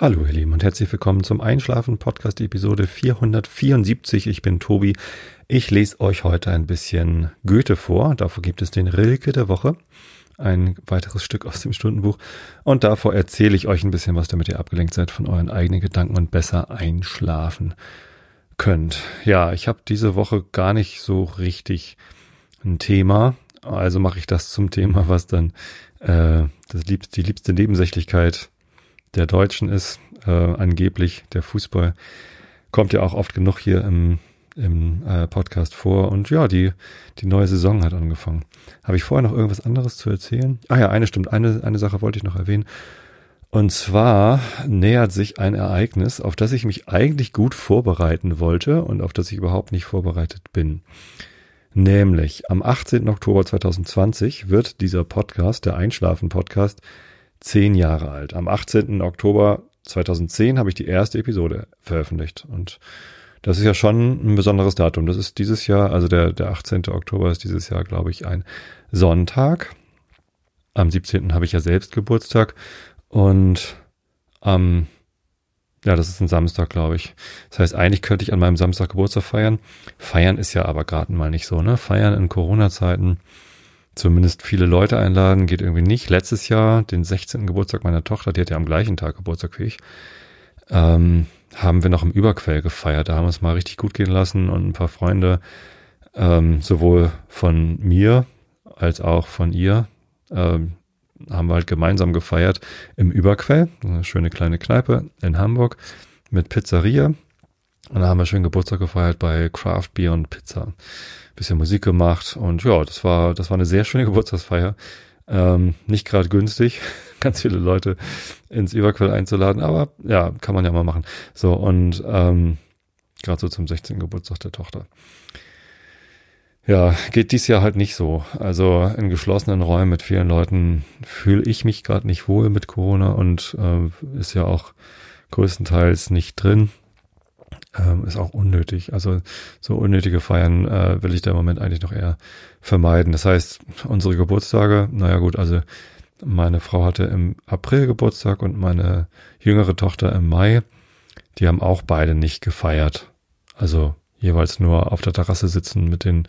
Hallo ihr Lieben und herzlich willkommen zum Einschlafen Podcast Episode 474. Ich bin Tobi. Ich lese euch heute ein bisschen Goethe vor. Davor gibt es den Rilke der Woche. Ein weiteres Stück aus dem Stundenbuch. Und davor erzähle ich euch ein bisschen was, damit ihr abgelenkt seid von euren eigenen Gedanken und besser einschlafen könnt. Ja, ich habe diese Woche gar nicht so richtig ein Thema. Also mache ich das zum Thema, was dann äh, das liebste, die liebste Nebensächlichkeit der Deutschen ist, äh, angeblich der Fußball, kommt ja auch oft genug hier im, im äh, Podcast vor. Und ja, die, die neue Saison hat angefangen. Habe ich vorher noch irgendwas anderes zu erzählen? Ah ja, eine stimmt. Eine, eine Sache wollte ich noch erwähnen. Und zwar nähert sich ein Ereignis, auf das ich mich eigentlich gut vorbereiten wollte und auf das ich überhaupt nicht vorbereitet bin. Nämlich am 18. Oktober 2020 wird dieser Podcast, der Einschlafen-Podcast, zehn Jahre alt. Am 18. Oktober 2010 habe ich die erste Episode veröffentlicht und das ist ja schon ein besonderes Datum. Das ist dieses Jahr, also der, der 18. Oktober ist dieses Jahr, glaube ich, ein Sonntag. Am 17. habe ich ja selbst Geburtstag und am, ja, das ist ein Samstag, glaube ich. Das heißt, eigentlich könnte ich an meinem Samstag Geburtstag feiern. Feiern ist ja aber gerade mal nicht so, ne? Feiern in Corona-Zeiten zumindest viele Leute einladen, geht irgendwie nicht. Letztes Jahr, den 16. Geburtstag meiner Tochter, die hat ja am gleichen Tag Geburtstag wie ich, ähm, haben wir noch im Überquell gefeiert. Da haben wir es mal richtig gut gehen lassen und ein paar Freunde, ähm, sowohl von mir als auch von ihr, ähm, haben wir halt gemeinsam gefeiert im Überquell, eine schöne kleine Kneipe in Hamburg mit Pizzeria. Und da haben wir schön Geburtstag gefeiert bei Craft Beer und Pizza bisschen Musik gemacht und ja, das war, das war eine sehr schöne Geburtstagsfeier. Ähm, nicht gerade günstig, ganz viele Leute ins Überquell einzuladen, aber ja, kann man ja mal machen. So, und ähm, gerade so zum 16. Geburtstag der Tochter. Ja, geht dies Jahr halt nicht so. Also in geschlossenen Räumen mit vielen Leuten fühle ich mich gerade nicht wohl mit Corona und äh, ist ja auch größtenteils nicht drin ähm, ist auch unnötig. Also so unnötige Feiern äh, will ich da im Moment eigentlich noch eher vermeiden. Das heißt, unsere Geburtstage, naja gut, also meine Frau hatte im April Geburtstag und meine jüngere Tochter im Mai. Die haben auch beide nicht gefeiert. Also jeweils nur auf der Terrasse sitzen mit den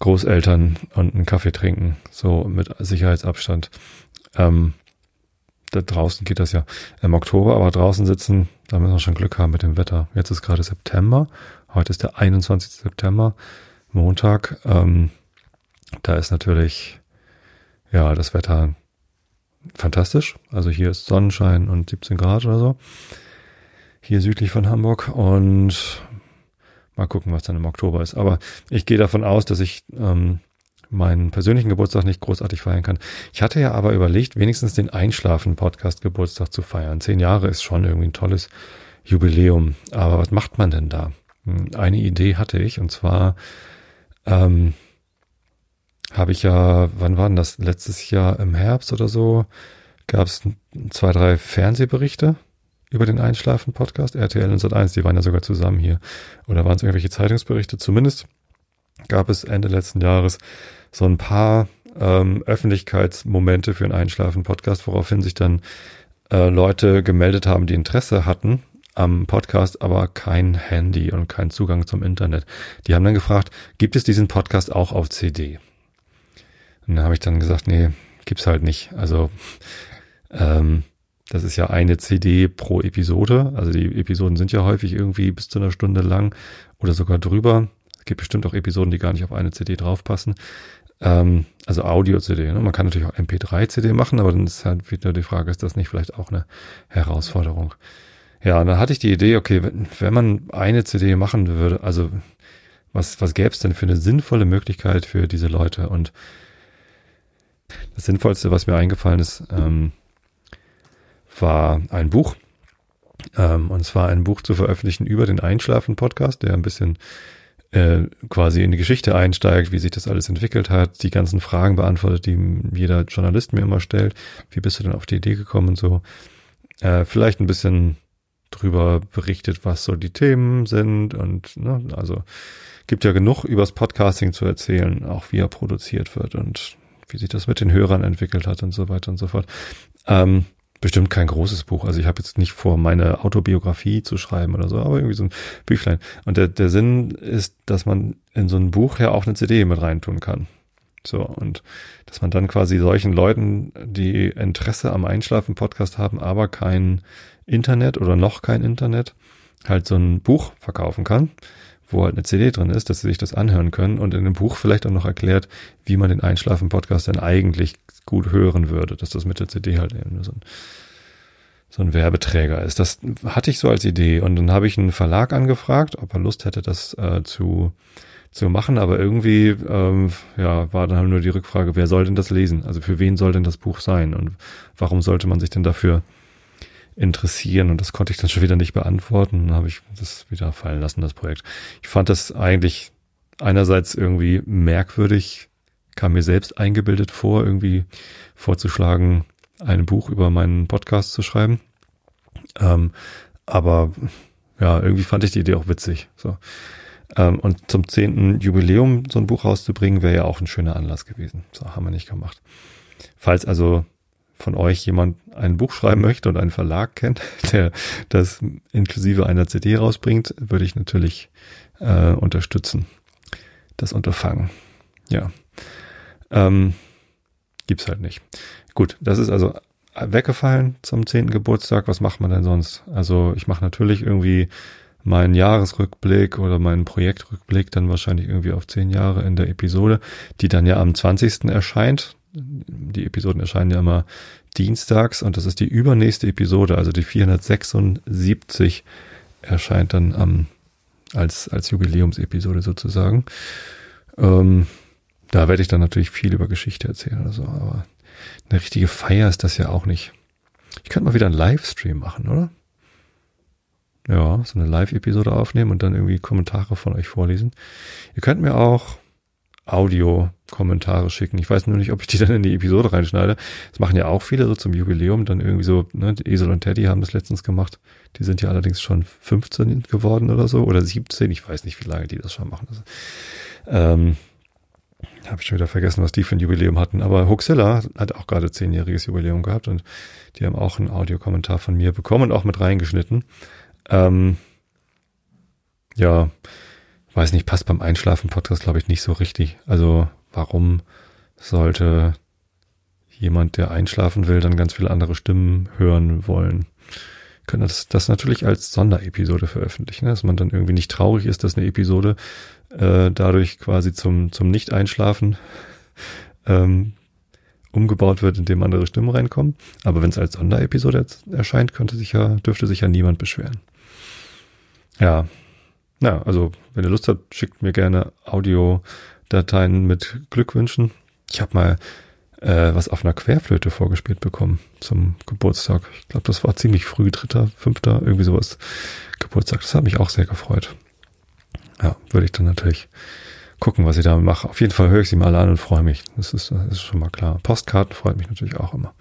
Großeltern und einen Kaffee trinken, so mit Sicherheitsabstand. Ähm, da draußen geht das ja im Oktober, aber draußen sitzen, da müssen wir schon Glück haben mit dem Wetter. Jetzt ist gerade September. Heute ist der 21. September, Montag. Ähm, da ist natürlich, ja, das Wetter fantastisch. Also hier ist Sonnenschein und 17 Grad oder so. Hier südlich von Hamburg und mal gucken, was dann im Oktober ist. Aber ich gehe davon aus, dass ich ähm, meinen persönlichen Geburtstag nicht großartig feiern kann. Ich hatte ja aber überlegt, wenigstens den Einschlafen-Podcast-Geburtstag zu feiern. Zehn Jahre ist schon irgendwie ein tolles Jubiläum. Aber was macht man denn da? Hm, eine Idee hatte ich und zwar ähm, habe ich ja, wann war denn das? Letztes Jahr im Herbst oder so gab es zwei, drei Fernsehberichte über den Einschlafen-Podcast, RTL und Sat1, die waren ja sogar zusammen hier. Oder waren es irgendwelche Zeitungsberichte? Zumindest gab es Ende letzten Jahres so ein paar ähm, Öffentlichkeitsmomente für einen Einschlafen-Podcast, woraufhin sich dann äh, Leute gemeldet haben, die Interesse hatten am Podcast, aber kein Handy und kein Zugang zum Internet. Die haben dann gefragt, gibt es diesen Podcast auch auf CD? Und da habe ich dann gesagt, nee, gibt's halt nicht. Also ähm, das ist ja eine CD pro Episode. Also die Episoden sind ja häufig irgendwie bis zu einer Stunde lang oder sogar drüber. Es gibt bestimmt auch Episoden, die gar nicht auf eine CD draufpassen. Ähm, also Audio-CD. Ne? Man kann natürlich auch MP3-CD machen, aber dann ist halt wieder die Frage, ist das nicht vielleicht auch eine Herausforderung? Ja, und dann hatte ich die Idee, okay, wenn, wenn man eine CD machen würde, also was, was gäbe es denn für eine sinnvolle Möglichkeit für diese Leute? Und das Sinnvollste, was mir eingefallen ist, ähm, war ein Buch. Ähm, und zwar ein Buch zu veröffentlichen über den Einschlafen-Podcast, der ein bisschen äh, quasi in die Geschichte einsteigt, wie sich das alles entwickelt hat, die ganzen Fragen beantwortet, die jeder Journalist mir immer stellt. Wie bist du denn auf die Idee gekommen und so? Äh, vielleicht ein bisschen drüber berichtet, was so die Themen sind und ne, also gibt ja genug übers Podcasting zu erzählen, auch wie er produziert wird und wie sich das mit den Hörern entwickelt hat und so weiter und so fort. Ähm, bestimmt kein großes Buch. Also ich habe jetzt nicht vor, meine Autobiografie zu schreiben oder so, aber irgendwie so ein Büchlein. Und der, der Sinn ist, dass man in so ein Buch ja auch eine CD mit reintun kann. So, und dass man dann quasi solchen Leuten, die Interesse am Einschlafen-Podcast haben, aber kein Internet oder noch kein Internet, halt so ein Buch verkaufen kann, wo halt eine CD drin ist, dass sie sich das anhören können und in dem Buch vielleicht auch noch erklärt, wie man den Einschlafen-Podcast denn eigentlich gut hören würde, dass das mit der CD halt eben so ein, so ein Werbeträger ist. Das hatte ich so als Idee und dann habe ich einen Verlag angefragt, ob er Lust hätte, das äh, zu zu machen, aber irgendwie ähm, ja war dann halt nur die Rückfrage, wer soll denn das lesen? Also für wen soll denn das Buch sein und warum sollte man sich denn dafür interessieren? Und das konnte ich dann schon wieder nicht beantworten. Dann habe ich das wieder fallen lassen, das Projekt. Ich fand das eigentlich einerseits irgendwie merkwürdig, kam mir selbst eingebildet vor, irgendwie vorzuschlagen, ein Buch über meinen Podcast zu schreiben. Ähm, aber ja, irgendwie fand ich die Idee auch witzig. So. Ähm, und zum zehnten Jubiläum so ein Buch rauszubringen, wäre ja auch ein schöner Anlass gewesen. So haben wir nicht gemacht. Falls also von euch jemand ein Buch schreiben möchte und einen Verlag kennt, der das inklusive einer CD rausbringt, würde ich natürlich äh, unterstützen. Das Unterfangen. Ja. Ähm, gibt's halt nicht. Gut, das ist also weggefallen zum zehnten Geburtstag. Was macht man denn sonst? Also ich mache natürlich irgendwie meinen Jahresrückblick oder meinen Projektrückblick dann wahrscheinlich irgendwie auf zehn Jahre in der Episode, die dann ja am 20. erscheint. Die Episoden erscheinen ja immer dienstags und das ist die übernächste Episode, also die 476 erscheint dann am als als Jubiläumsepisode sozusagen. Ähm, da werde ich dann natürlich viel über Geschichte erzählen oder so, aber eine richtige Feier ist das ja auch nicht. Ich könnte mal wieder einen Livestream machen, oder? ja, so eine Live-Episode aufnehmen und dann irgendwie Kommentare von euch vorlesen. Ihr könnt mir auch Audio-Kommentare schicken. Ich weiß nur nicht, ob ich die dann in die Episode reinschneide. Das machen ja auch viele so zum Jubiläum. Dann irgendwie so, ne, Esel und Teddy haben das letztens gemacht. Die sind ja allerdings schon 15 geworden oder so oder 17. Ich weiß nicht, wie lange die das schon machen. Also, ähm, habe ich schon wieder vergessen, was die für ein Jubiläum hatten. Aber Huxilla hat auch gerade zehnjähriges Jubiläum gehabt und die haben auch einen Audiokommentar von mir bekommen und auch mit reingeschnitten. Ähm, ja, weiß nicht, passt beim Einschlafen-Podcast, glaube ich, nicht so richtig. Also, warum sollte jemand, der einschlafen will, dann ganz viele andere Stimmen hören wollen? Können das, das natürlich als Sonderepisode veröffentlichen, dass man dann irgendwie nicht traurig ist, dass eine Episode äh, dadurch quasi zum, zum Nicht-Einschlafen ähm, umgebaut wird, indem andere Stimmen reinkommen. Aber wenn es als Sonderepisode erscheint, könnte sich ja, dürfte sich ja niemand beschweren. Ja. Ja, also wenn ihr Lust habt, schickt mir gerne Audiodateien mit Glückwünschen. Ich habe mal äh, was auf einer Querflöte vorgespielt bekommen zum Geburtstag. Ich glaube, das war ziemlich früh, dritter, fünfter, irgendwie sowas Geburtstag. Das hat mich auch sehr gefreut. Ja, würde ich dann natürlich gucken, was ich damit mache. Auf jeden Fall höre ich sie mal an und freue mich. Das ist, das ist schon mal klar. Postkarten freut mich natürlich auch immer.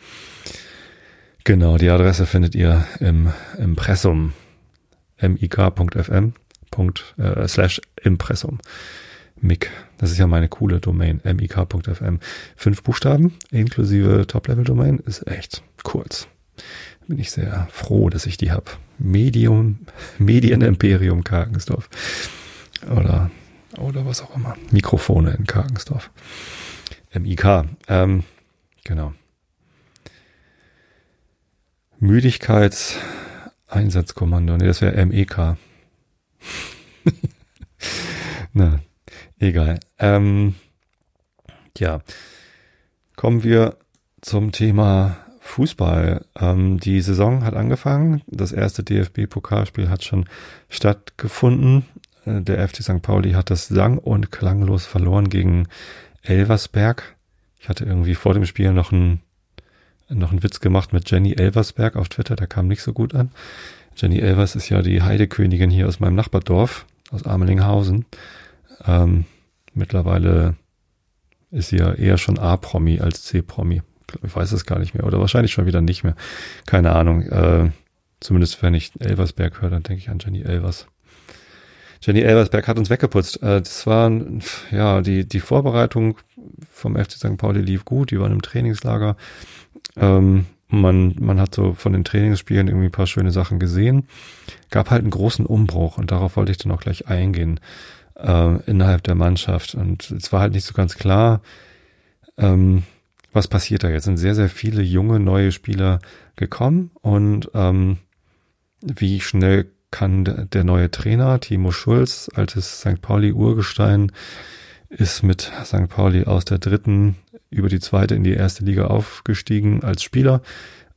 Genau, die Adresse findet ihr im Impressum mik.fm äh, slash. Das ist ja meine coole Domain, mik.fm. Fünf Buchstaben inklusive Top-Level-Domain ist echt kurz. Bin ich sehr froh, dass ich die habe. Medium, Medienimperium Karkensdorf. Oder, oder was auch immer. Mikrofone in Karkensdorf. MIK. Ähm, genau. Müdigkeits Einsatzkommando. Nee, das wäre MEK. Na, egal. Ähm, ja, kommen wir zum Thema Fußball. Ähm, die Saison hat angefangen. Das erste DFB-Pokalspiel hat schon stattgefunden. Äh, der FC St. Pauli hat das sang- und klanglos verloren gegen Elversberg. Ich hatte irgendwie vor dem Spiel noch ein noch einen Witz gemacht mit Jenny Elversberg auf Twitter, der kam nicht so gut an. Jenny Elvers ist ja die Heidekönigin hier aus meinem Nachbardorf, aus Amelinghausen. Ähm, mittlerweile ist sie ja eher schon A-Promi als C-Promi. Ich weiß es gar nicht mehr. Oder wahrscheinlich schon wieder nicht mehr. Keine Ahnung. Äh, zumindest wenn ich Elversberg höre, dann denke ich an Jenny Elvers. Jenny Elversberg hat uns weggeputzt. Äh, das war, ja, die, die Vorbereitung vom FC St. Pauli lief gut. Die waren im Trainingslager. Ähm, man, man hat so von den Trainingsspielen irgendwie ein paar schöne Sachen gesehen. Gab halt einen großen Umbruch und darauf wollte ich dann auch gleich eingehen äh, innerhalb der Mannschaft. Und es war halt nicht so ganz klar, ähm, was passiert da jetzt. sind sehr, sehr viele junge, neue Spieler gekommen und ähm, wie schnell kann der neue Trainer, Timo Schulz, altes St. Pauli-Urgestein, ist mit St. Pauli aus der dritten über die zweite in die erste Liga aufgestiegen als Spieler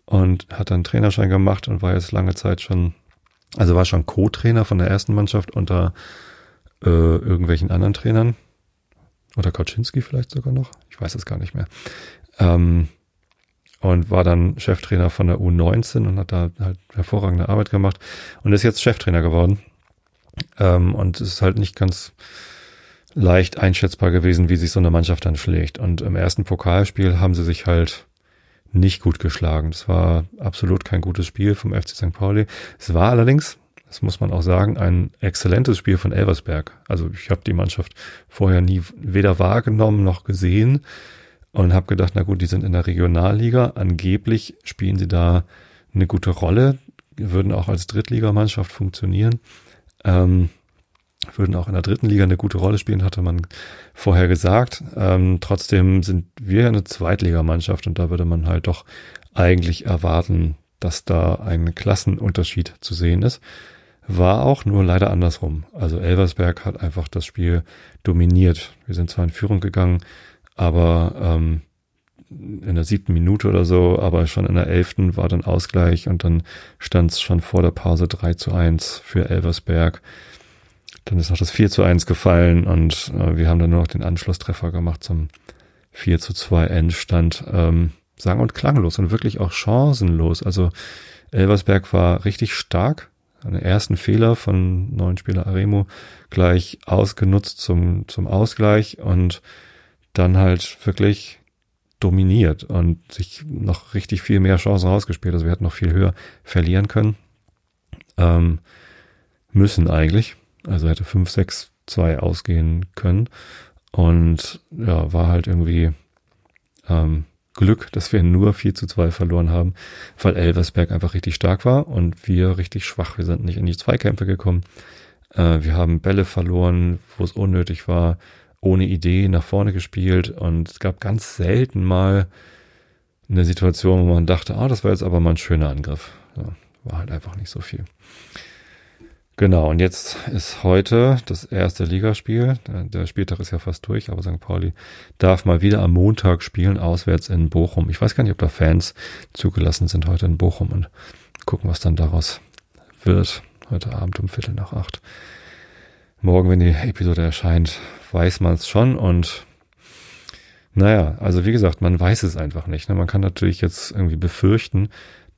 und hat dann Trainerschein gemacht und war jetzt lange Zeit schon, also war schon Co-Trainer von der ersten Mannschaft unter äh, irgendwelchen anderen Trainern. Oder Kaczynski vielleicht sogar noch. Ich weiß es gar nicht mehr. Ähm, und war dann Cheftrainer von der U19 und hat da halt hervorragende Arbeit gemacht und ist jetzt Cheftrainer geworden. Ähm, und ist halt nicht ganz leicht einschätzbar gewesen, wie sich so eine Mannschaft dann schlägt. Und im ersten Pokalspiel haben sie sich halt nicht gut geschlagen. Das war absolut kein gutes Spiel vom FC St. Pauli. Es war allerdings, das muss man auch sagen, ein exzellentes Spiel von Elversberg. Also ich habe die Mannschaft vorher nie weder wahrgenommen noch gesehen und habe gedacht, na gut, die sind in der Regionalliga. Angeblich spielen sie da eine gute Rolle, würden auch als Drittligamannschaft funktionieren. Ähm, würden auch in der dritten Liga eine gute Rolle spielen, hatte man vorher gesagt. Ähm, trotzdem sind wir eine Zweitligamannschaft und da würde man halt doch eigentlich erwarten, dass da ein Klassenunterschied zu sehen ist. War auch nur leider andersrum. Also Elversberg hat einfach das Spiel dominiert. Wir sind zwar in Führung gegangen, aber ähm, in der siebten Minute oder so, aber schon in der elften war dann Ausgleich und dann stand es schon vor der Pause 3 zu 1 für Elversberg. Dann ist noch das 4 zu 1 gefallen und äh, wir haben dann nur noch den Anschlusstreffer gemacht zum 4 zu 2 Endstand. Ähm, sang- und klanglos und wirklich auch chancenlos. Also Elversberg war richtig stark. Einen ersten Fehler von neuen Spieler Aremo gleich ausgenutzt zum, zum Ausgleich und dann halt wirklich dominiert und sich noch richtig viel mehr Chancen rausgespielt. Also wir hätten noch viel höher verlieren können. Ähm, müssen eigentlich. Also hätte 5, 6, 2 ausgehen können. Und ja, war halt irgendwie ähm, Glück, dass wir nur 4 zu 2 verloren haben, weil Elversberg einfach richtig stark war und wir richtig schwach. Wir sind nicht in die Zweikämpfe gekommen. Äh, wir haben Bälle verloren, wo es unnötig war ohne Idee nach vorne gespielt und es gab ganz selten mal eine Situation, wo man dachte, ah, das war jetzt aber mal ein schöner Angriff. Ja, war halt einfach nicht so viel. Genau, und jetzt ist heute das erste Ligaspiel. Der Spieltag ist ja fast durch, aber St. Pauli darf mal wieder am Montag spielen, auswärts in Bochum. Ich weiß gar nicht, ob da Fans zugelassen sind heute in Bochum und gucken, was dann daraus wird. Heute Abend um Viertel nach acht. Morgen, wenn die Episode erscheint, weiß man es schon und naja, also wie gesagt, man weiß es einfach nicht. Ne? Man kann natürlich jetzt irgendwie befürchten,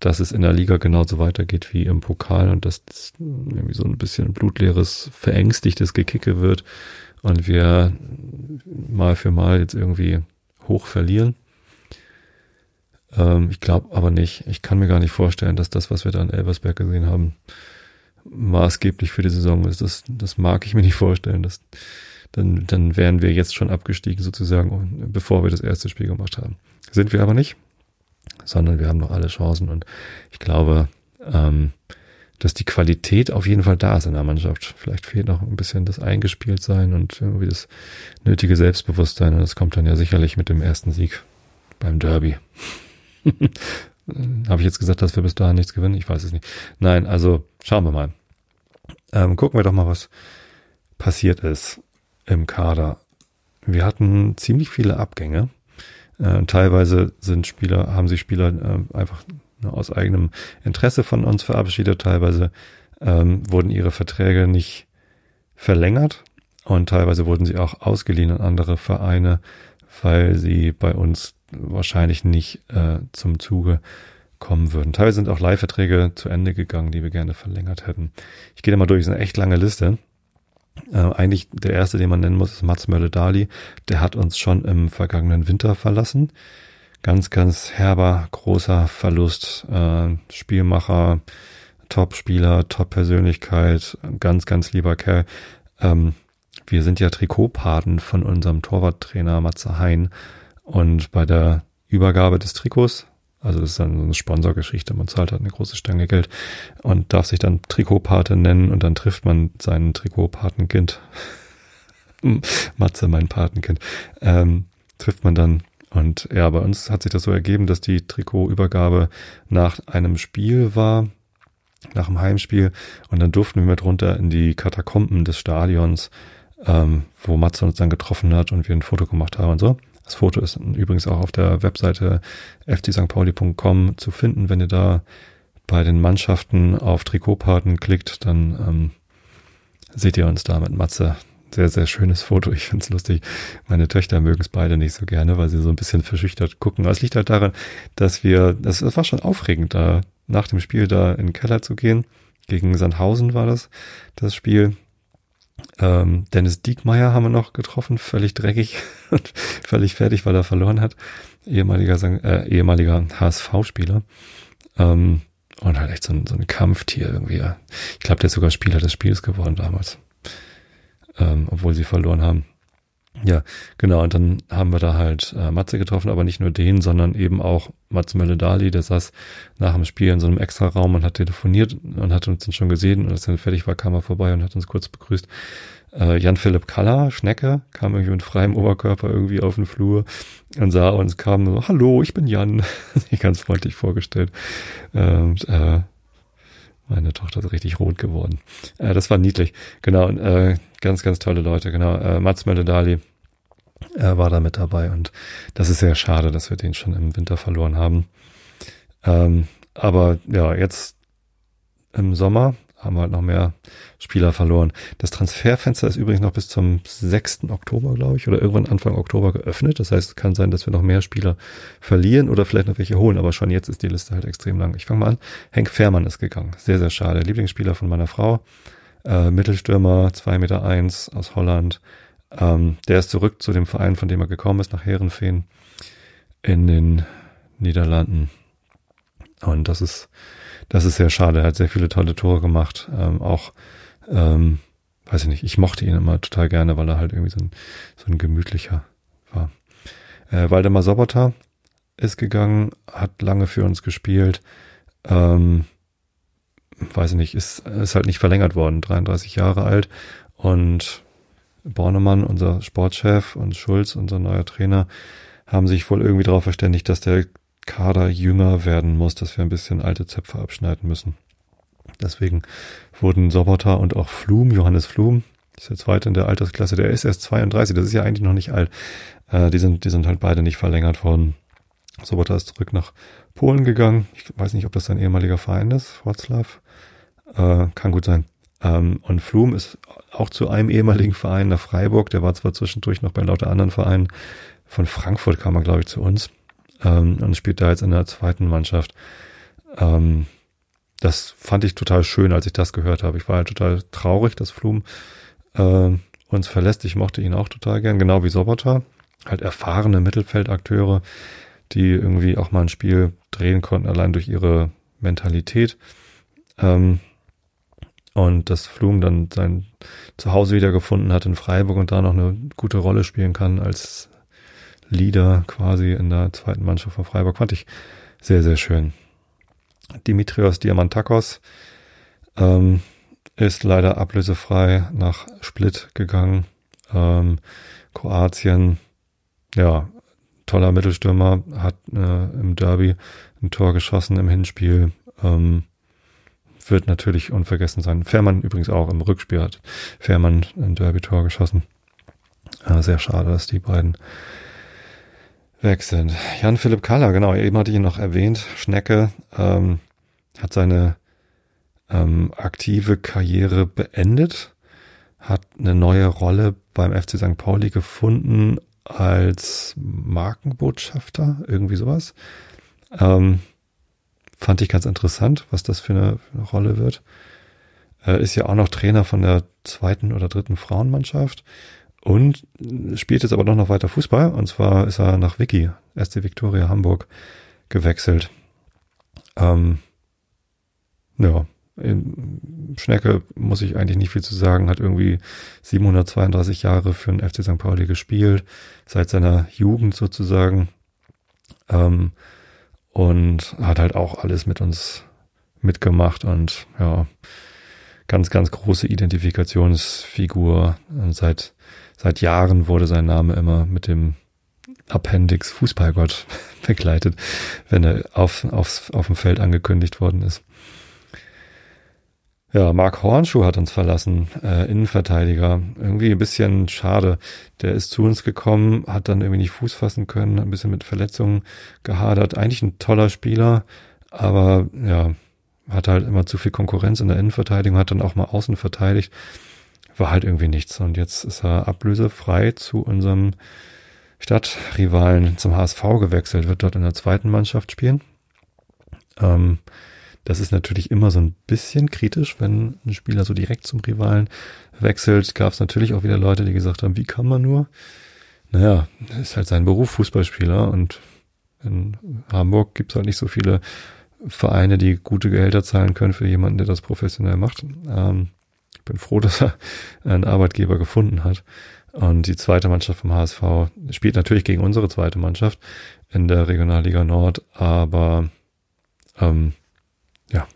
dass es in der Liga genauso weitergeht wie im Pokal und dass es irgendwie so ein bisschen blutleeres, verängstigtes Gekicke wird und wir mal für mal jetzt irgendwie hoch verlieren. Ähm, ich glaube aber nicht. Ich kann mir gar nicht vorstellen, dass das, was wir da in Elversberg gesehen haben, maßgeblich für die Saison ist. Das, das mag ich mir nicht vorstellen. Das, dann, dann wären wir jetzt schon abgestiegen sozusagen, bevor wir das erste Spiel gemacht haben. Sind wir aber nicht, sondern wir haben noch alle Chancen und ich glaube, ähm, dass die Qualität auf jeden Fall da ist in der Mannschaft. Vielleicht fehlt noch ein bisschen das Eingespieltsein und irgendwie das nötige Selbstbewusstsein und das kommt dann ja sicherlich mit dem ersten Sieg beim Derby. Habe ich jetzt gesagt, dass wir bis dahin nichts gewinnen? Ich weiß es nicht. Nein, also schauen wir mal. Ähm, gucken wir doch mal, was passiert ist im Kader. Wir hatten ziemlich viele Abgänge. Äh, teilweise sind Spieler, haben sich Spieler äh, einfach nur aus eigenem Interesse von uns verabschiedet. Teilweise ähm, wurden ihre Verträge nicht verlängert und teilweise wurden sie auch ausgeliehen an andere Vereine, weil sie bei uns wahrscheinlich nicht äh, zum Zuge kommen würden. Teilweise sind auch Leihverträge zu Ende gegangen, die wir gerne verlängert hätten. Ich gehe da mal durch, es ist eine echt lange Liste. Äh, eigentlich der erste, den man nennen muss, ist Mats Mölle-Dali. Der hat uns schon im vergangenen Winter verlassen. Ganz, ganz herber, großer Verlust. Äh, Spielmacher, Top-Spieler, Top-Persönlichkeit, ganz, ganz lieber Kerl. Ähm, wir sind ja Trikotpaten von unserem Torwarttrainer Matze Hein. Und bei der Übergabe des Trikots Also das ist dann so eine Sponsorgeschichte. Man zahlt halt eine große Stange Geld und darf sich dann Trikotpate nennen und dann trifft man sein Trikotpatenkind. Matze, mein Patenkind. Ähm, trifft man dann und ja, bei uns hat sich das so ergeben, dass die Trikotübergabe nach einem Spiel war, nach dem Heimspiel. Und dann durften wir mit runter in die Katakomben des Stadions, ähm, wo Matze uns dann getroffen hat und wir ein Foto gemacht haben und so. Das Foto ist übrigens auch auf der Webseite fcstpauli.com zu finden. Wenn ihr da bei den Mannschaften auf Trikotpaten klickt, dann ähm, seht ihr uns da mit Matze sehr, sehr schönes Foto. Ich finde es lustig. Meine Töchter mögen es beide nicht so gerne, weil sie so ein bisschen verschüchtert gucken. Aber es liegt halt daran, dass wir, das, das war schon aufregend, da nach dem Spiel da in den Keller zu gehen. Gegen Sandhausen war das, das Spiel. Ähm, Dennis Diekmeyer haben wir noch getroffen, völlig dreckig und völlig fertig, weil er verloren hat. Ehemaliger, äh, ehemaliger HSV-Spieler. Ähm, und halt echt so ein, so ein Kampftier irgendwie. Ich glaube, der ist sogar Spieler des Spiels geworden damals ähm, obwohl sie verloren haben. Ja, genau. Und dann haben wir da halt äh, Matze getroffen, aber nicht nur den, sondern eben auch Matze Mölle-Dali, der saß nach dem Spiel in so einem extra Raum und hat telefoniert und hat uns dann schon gesehen und als er fertig war, kam er vorbei und hat uns kurz begrüßt. Äh, Jan-Philipp Kaller, Schnecke, kam irgendwie mit freiem Oberkörper irgendwie auf den Flur und sah uns, kam so, hallo, ich bin Jan, ganz freundlich vorgestellt. Und, äh, meine Tochter ist richtig rot geworden. Äh, das war niedlich. Genau, äh, ganz, ganz tolle Leute. Genau, äh, Mats Mölle-Dali äh, war da mit dabei und das ist sehr schade, dass wir den schon im Winter verloren haben. Ähm, aber ja, jetzt im Sommer haben wir halt noch mehr Spieler verloren. Das Transferfenster ist übrigens noch bis zum 6. Oktober, glaube ich, oder irgendwann Anfang Oktober geöffnet. Das heißt, es kann sein, dass wir noch mehr Spieler verlieren oder vielleicht noch welche holen, aber schon jetzt ist die Liste halt extrem lang. Ich fange mal an. Henk Fährmann ist gegangen. Sehr, sehr schade. Lieblingsspieler von meiner Frau. Äh, Mittelstürmer, zwei Meter eins aus Holland. Ähm, der ist zurück zu dem Verein, von dem er gekommen ist, nach Herenfeen in den Niederlanden. Und das ist das ist sehr schade. Er hat sehr viele tolle Tore gemacht. Ähm, auch, ähm, weiß ich nicht, ich mochte ihn immer total gerne, weil er halt irgendwie so ein, so ein gemütlicher war. Äh, Waldemar Sobota ist gegangen, hat lange für uns gespielt. Ähm, weiß ich nicht, ist, ist halt nicht verlängert worden, 33 Jahre alt. Und Bornemann, unser Sportchef, und Schulz, unser neuer Trainer, haben sich wohl irgendwie darauf verständigt, dass der Kader jünger werden muss, dass wir ein bisschen alte Zöpfe abschneiden müssen. Deswegen wurden Sobota und auch Flum, Johannes Flum, ist der zweite in der Altersklasse, der ist erst 32, das ist ja eigentlich noch nicht alt. Äh, die sind, die sind halt beide nicht verlängert worden. Sobota ist zurück nach Polen gegangen. Ich weiß nicht, ob das sein ehemaliger Verein ist, Wroclaw. Äh, kann gut sein. Ähm, und Flum ist auch zu einem ehemaligen Verein nach Freiburg. Der war zwar zwischendurch noch bei lauter anderen Vereinen. Von Frankfurt kam er, glaube ich, zu uns ähm, und spielt da jetzt in der zweiten Mannschaft. Ähm, das fand ich total schön, als ich das gehört habe. Ich war halt total traurig, dass Flum äh, uns verlässt. Ich mochte ihn auch total gern, genau wie Sobota. Halt erfahrene Mittelfeldakteure, die irgendwie auch mal ein Spiel drehen konnten, allein durch ihre Mentalität. Ähm, und dass Flum dann sein Zuhause wiedergefunden hat in Freiburg und da noch eine gute Rolle spielen kann als Leader quasi in der zweiten Mannschaft von Freiburg. Fand ich sehr, sehr schön. Dimitrios Diamantakos ähm, ist leider ablösefrei nach Split gegangen. Ähm, Kroatien, ja, toller Mittelstürmer, hat äh, im Derby ein Tor geschossen im Hinspiel. Ähm, wird natürlich unvergessen sein. Fährmann übrigens auch im Rückspiel hat Fährmann ein Derby-Tor geschossen. Äh, sehr schade, dass die beiden weg sind. Jan-Philipp Kaller, genau, eben hatte ich ihn noch erwähnt. Schnecke ähm, hat seine ähm, aktive Karriere beendet, hat eine neue Rolle beim FC St. Pauli gefunden als Markenbotschafter, irgendwie sowas. Ähm, fand ich ganz interessant, was das für eine, für eine Rolle wird. Äh, ist ja auch noch Trainer von der zweiten oder dritten Frauenmannschaft und spielt jetzt aber doch noch weiter Fußball. Und zwar ist er nach Vicky, SC Victoria Hamburg, gewechselt. Ähm, ja, Schnecke muss ich eigentlich nicht viel zu sagen, hat irgendwie 732 Jahre für den FC St. Pauli gespielt, seit seiner Jugend sozusagen. Ähm, und hat halt auch alles mit uns mitgemacht und ja, ganz, ganz große Identifikationsfigur. Seit, seit Jahren wurde sein Name immer mit dem Appendix Fußballgott begleitet, wenn er auf, auf, auf dem Feld angekündigt worden ist. Ja, Mark Hornschuh hat uns verlassen, äh, Innenverteidiger. Irgendwie ein bisschen schade. Der ist zu uns gekommen, hat dann irgendwie nicht Fuß fassen können, ein bisschen mit Verletzungen gehadert. Eigentlich ein toller Spieler, aber ja, hat halt immer zu viel Konkurrenz in der Innenverteidigung, hat dann auch mal außen verteidigt. War halt irgendwie nichts. Und jetzt ist er ablösefrei zu unserem Stadtrivalen zum HSV gewechselt, wird dort in der zweiten Mannschaft spielen. Ähm, das ist natürlich immer so ein bisschen kritisch, wenn ein Spieler so direkt zum Rivalen wechselt. Gab es natürlich auch wieder Leute, die gesagt haben, wie kann man nur? Naja, ist halt sein Beruf, Fußballspieler. Und in Hamburg gibt es halt nicht so viele Vereine, die gute Gehälter zahlen können für jemanden, der das professionell macht. Ähm, bin froh, dass er einen Arbeitgeber gefunden hat. Und die zweite Mannschaft vom HSV spielt natürlich gegen unsere zweite Mannschaft in der Regionalliga Nord, aber ähm, ja,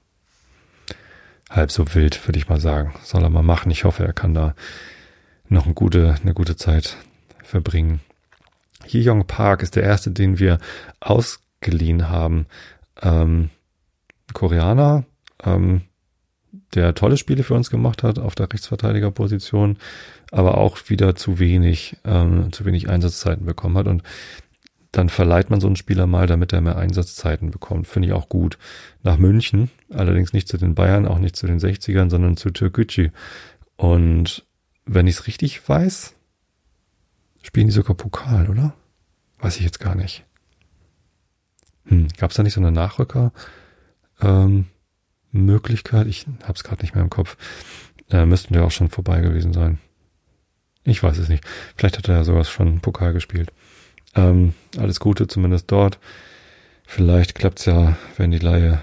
halb so wild, würde ich mal sagen. Soll er mal machen. Ich hoffe, er kann da noch eine gute, eine gute Zeit verbringen. Hee Park ist der erste, den wir ausgeliehen haben. Ähm, Koreaner, ähm, der tolle Spiele für uns gemacht hat auf der Rechtsverteidigerposition, aber auch wieder zu wenig, ähm, zu wenig Einsatzzeiten bekommen hat. Und dann verleiht man so einen Spieler mal, damit er mehr Einsatzzeiten bekommt. Finde ich auch gut. Nach München, allerdings nicht zu den Bayern, auch nicht zu den 60ern, sondern zu Türkgücü. Und wenn ich es richtig weiß, spielen die sogar Pokal, oder? Weiß ich jetzt gar nicht. Hm, Gab es da nicht so eine Nachrücker? Ähm, Möglichkeit? Ich habe es gerade nicht mehr im Kopf. Äh, müssten wir auch schon vorbei gewesen sein. Ich weiß es nicht. Vielleicht hat er ja sowas schon Pokal gespielt. Ähm, alles Gute zumindest dort. Vielleicht klappt's ja, wenn die Laie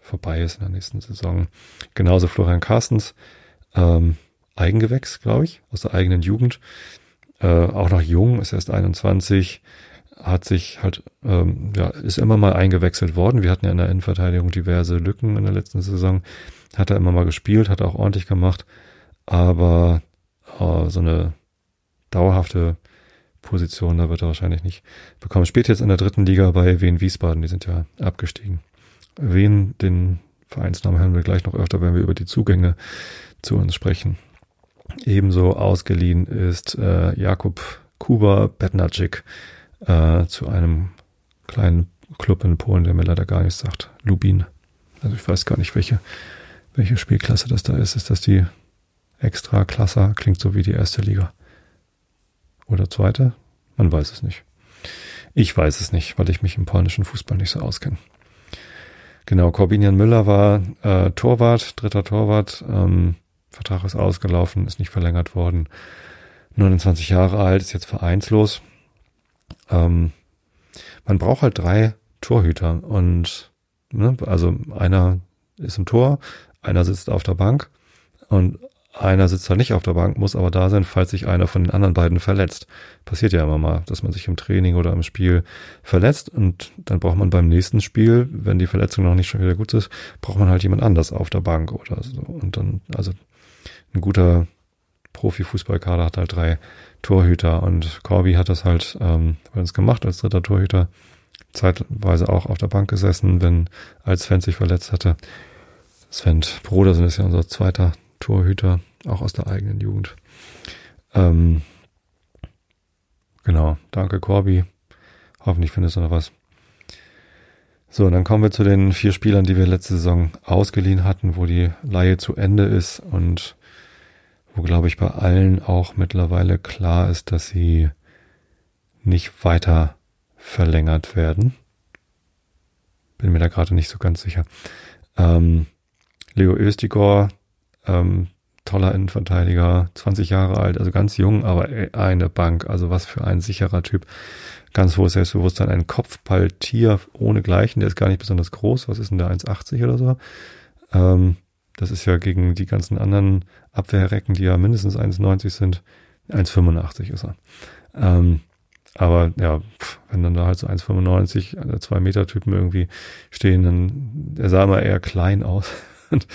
vorbei ist in der nächsten Saison. Genauso Florian Carstens, ähm, Eigengewächs, glaube ich, aus der eigenen Jugend. Äh, auch noch jung, ist erst 21, hat sich halt, ähm, ja, ist immer mal eingewechselt worden. Wir hatten ja in der Innenverteidigung diverse Lücken in der letzten Saison. Hat er immer mal gespielt, hat er auch ordentlich gemacht. Aber äh, so eine dauerhafte Position, da wird er wahrscheinlich nicht bekommen. Spielt jetzt in der dritten Liga bei Wien Wiesbaden, die sind ja abgestiegen. Wien, den Vereinsnamen hören wir gleich noch öfter, wenn wir über die Zugänge zu uns sprechen. Ebenso ausgeliehen ist äh, Jakub Kuba Bednarczyk äh, zu einem kleinen Club in Polen, der mir leider gar nichts sagt. Lubin. Also ich weiß gar nicht, welche, welche Spielklasse das da ist. Ist das die Extra-Klasse? Klingt so wie die erste Liga. Oder zweite? Man weiß es nicht. Ich weiß es nicht, weil ich mich im polnischen Fußball nicht so auskenne. Genau, Corbinian Müller war äh, Torwart, dritter Torwart. Ähm, Vertrag ist ausgelaufen, ist nicht verlängert worden. 29 Jahre alt, ist jetzt vereinslos. Ähm, man braucht halt drei Torhüter und ne, also einer ist im Tor, einer sitzt auf der Bank und einer sitzt halt nicht auf der Bank, muss aber da sein, falls sich einer von den anderen beiden verletzt. Passiert ja immer mal, dass man sich im Training oder im Spiel verletzt und dann braucht man beim nächsten Spiel, wenn die Verletzung noch nicht schon wieder gut ist, braucht man halt jemand anders auf der Bank oder so. Und dann, also ein guter Profifußballkader hat halt drei Torhüter und Corby hat das halt ähm, bei uns gemacht als dritter Torhüter. Zeitweise auch auf der Bank gesessen, wenn als Sven sich verletzt hatte. Sven Brodersen ist ja unser zweiter Torhüter, auch aus der eigenen Jugend. Ähm, genau, danke Corby. Hoffentlich findest du noch was. So, und dann kommen wir zu den vier Spielern, die wir letzte Saison ausgeliehen hatten, wo die Laie zu Ende ist und wo, glaube ich, bei allen auch mittlerweile klar ist, dass sie nicht weiter verlängert werden. Bin mir da gerade nicht so ganz sicher. Ähm, Leo Östigor ähm, toller Innenverteidiger, 20 Jahre alt, also ganz jung, aber eine Bank. Also was für ein sicherer Typ. Ganz hohes Selbstbewusstsein, ein Kopfballtier ohne Gleichen, der ist gar nicht besonders groß. Was ist denn der 1,80 oder so? Ähm, das ist ja gegen die ganzen anderen Abwehrrecken, die ja mindestens 1,90 sind, 1,85 ist er. Ähm, Aber ja, wenn dann da halt so 1,95, 2 Meter Typen irgendwie stehen, dann, der sah immer eher klein aus. Und,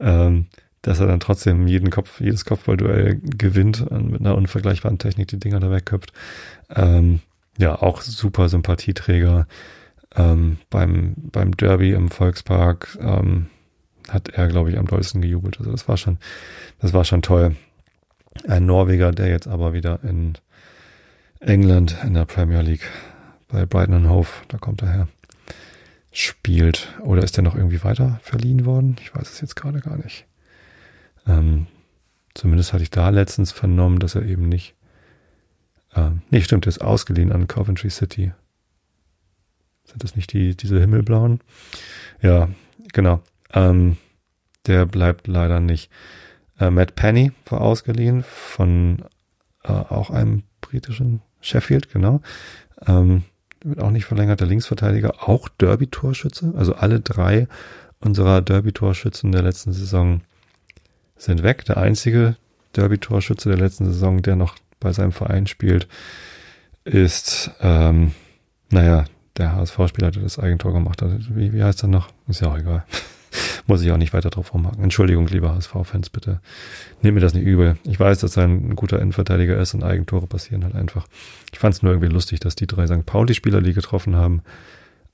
ähm, dass er dann trotzdem jeden Kopf, jedes Kopfballduell gewinnt mit einer unvergleichbaren Technik die Dinger da wegköpft. Ähm, ja, auch super Sympathieträger. Ähm, beim, beim Derby im Volkspark ähm, hat er, glaube ich, am dollsten gejubelt. Also das war schon, das war schon toll. Ein Norweger, der jetzt aber wieder in England in der Premier League bei Brighton and Hove, da kommt er her, spielt. Oder ist der noch irgendwie weiter verliehen worden? Ich weiß es jetzt gerade gar nicht. Ähm, zumindest hatte ich da letztens vernommen, dass er eben nicht. Äh, nee, stimmt, er ist ausgeliehen an Coventry City. Sind das nicht die, diese himmelblauen? Ja, genau. Ähm, der bleibt leider nicht. Äh, Matt Penny war ausgeliehen von äh, auch einem britischen Sheffield, genau. Ähm, wird auch nicht verlängert, der Linksverteidiger, auch Derby-Torschütze. Also alle drei unserer Derby-Torschützen der letzten Saison sind weg. Der einzige Derby-Torschütze der letzten Saison, der noch bei seinem Verein spielt, ist, ähm, naja, der HSV-Spieler, der das Eigentor gemacht hat. Wie, wie heißt er noch? Ist ja auch egal. Muss ich auch nicht weiter drauf rumhaken. Entschuldigung, lieber HSV-Fans, bitte. Nehmt mir das nicht übel. Ich weiß, dass er ein guter Innenverteidiger ist und Eigentore passieren halt einfach. Ich fand es nur irgendwie lustig, dass die drei St. Pauli-Spieler, die getroffen haben,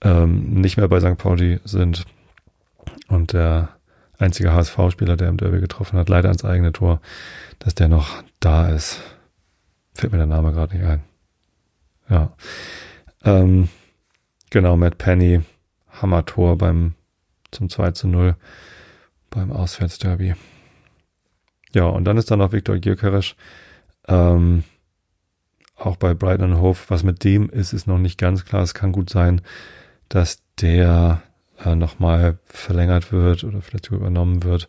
ähm, nicht mehr bei St. Pauli sind. Und der einzige HSV-Spieler, der im Derby getroffen hat, leider ans eigene Tor, dass der noch da ist. Fällt mir der Name gerade nicht ein. Ja. Ähm, genau, Matt Penny, Hammer-Tor beim zum 2 zu 0 beim Auswärtsderby. Ja, und dann ist da noch Viktor Gyökeres, ähm, auch bei Brighton Hove. Was mit dem ist, ist noch nicht ganz klar. Es kann gut sein, dass der äh, nochmal verlängert wird oder vielleicht übernommen wird.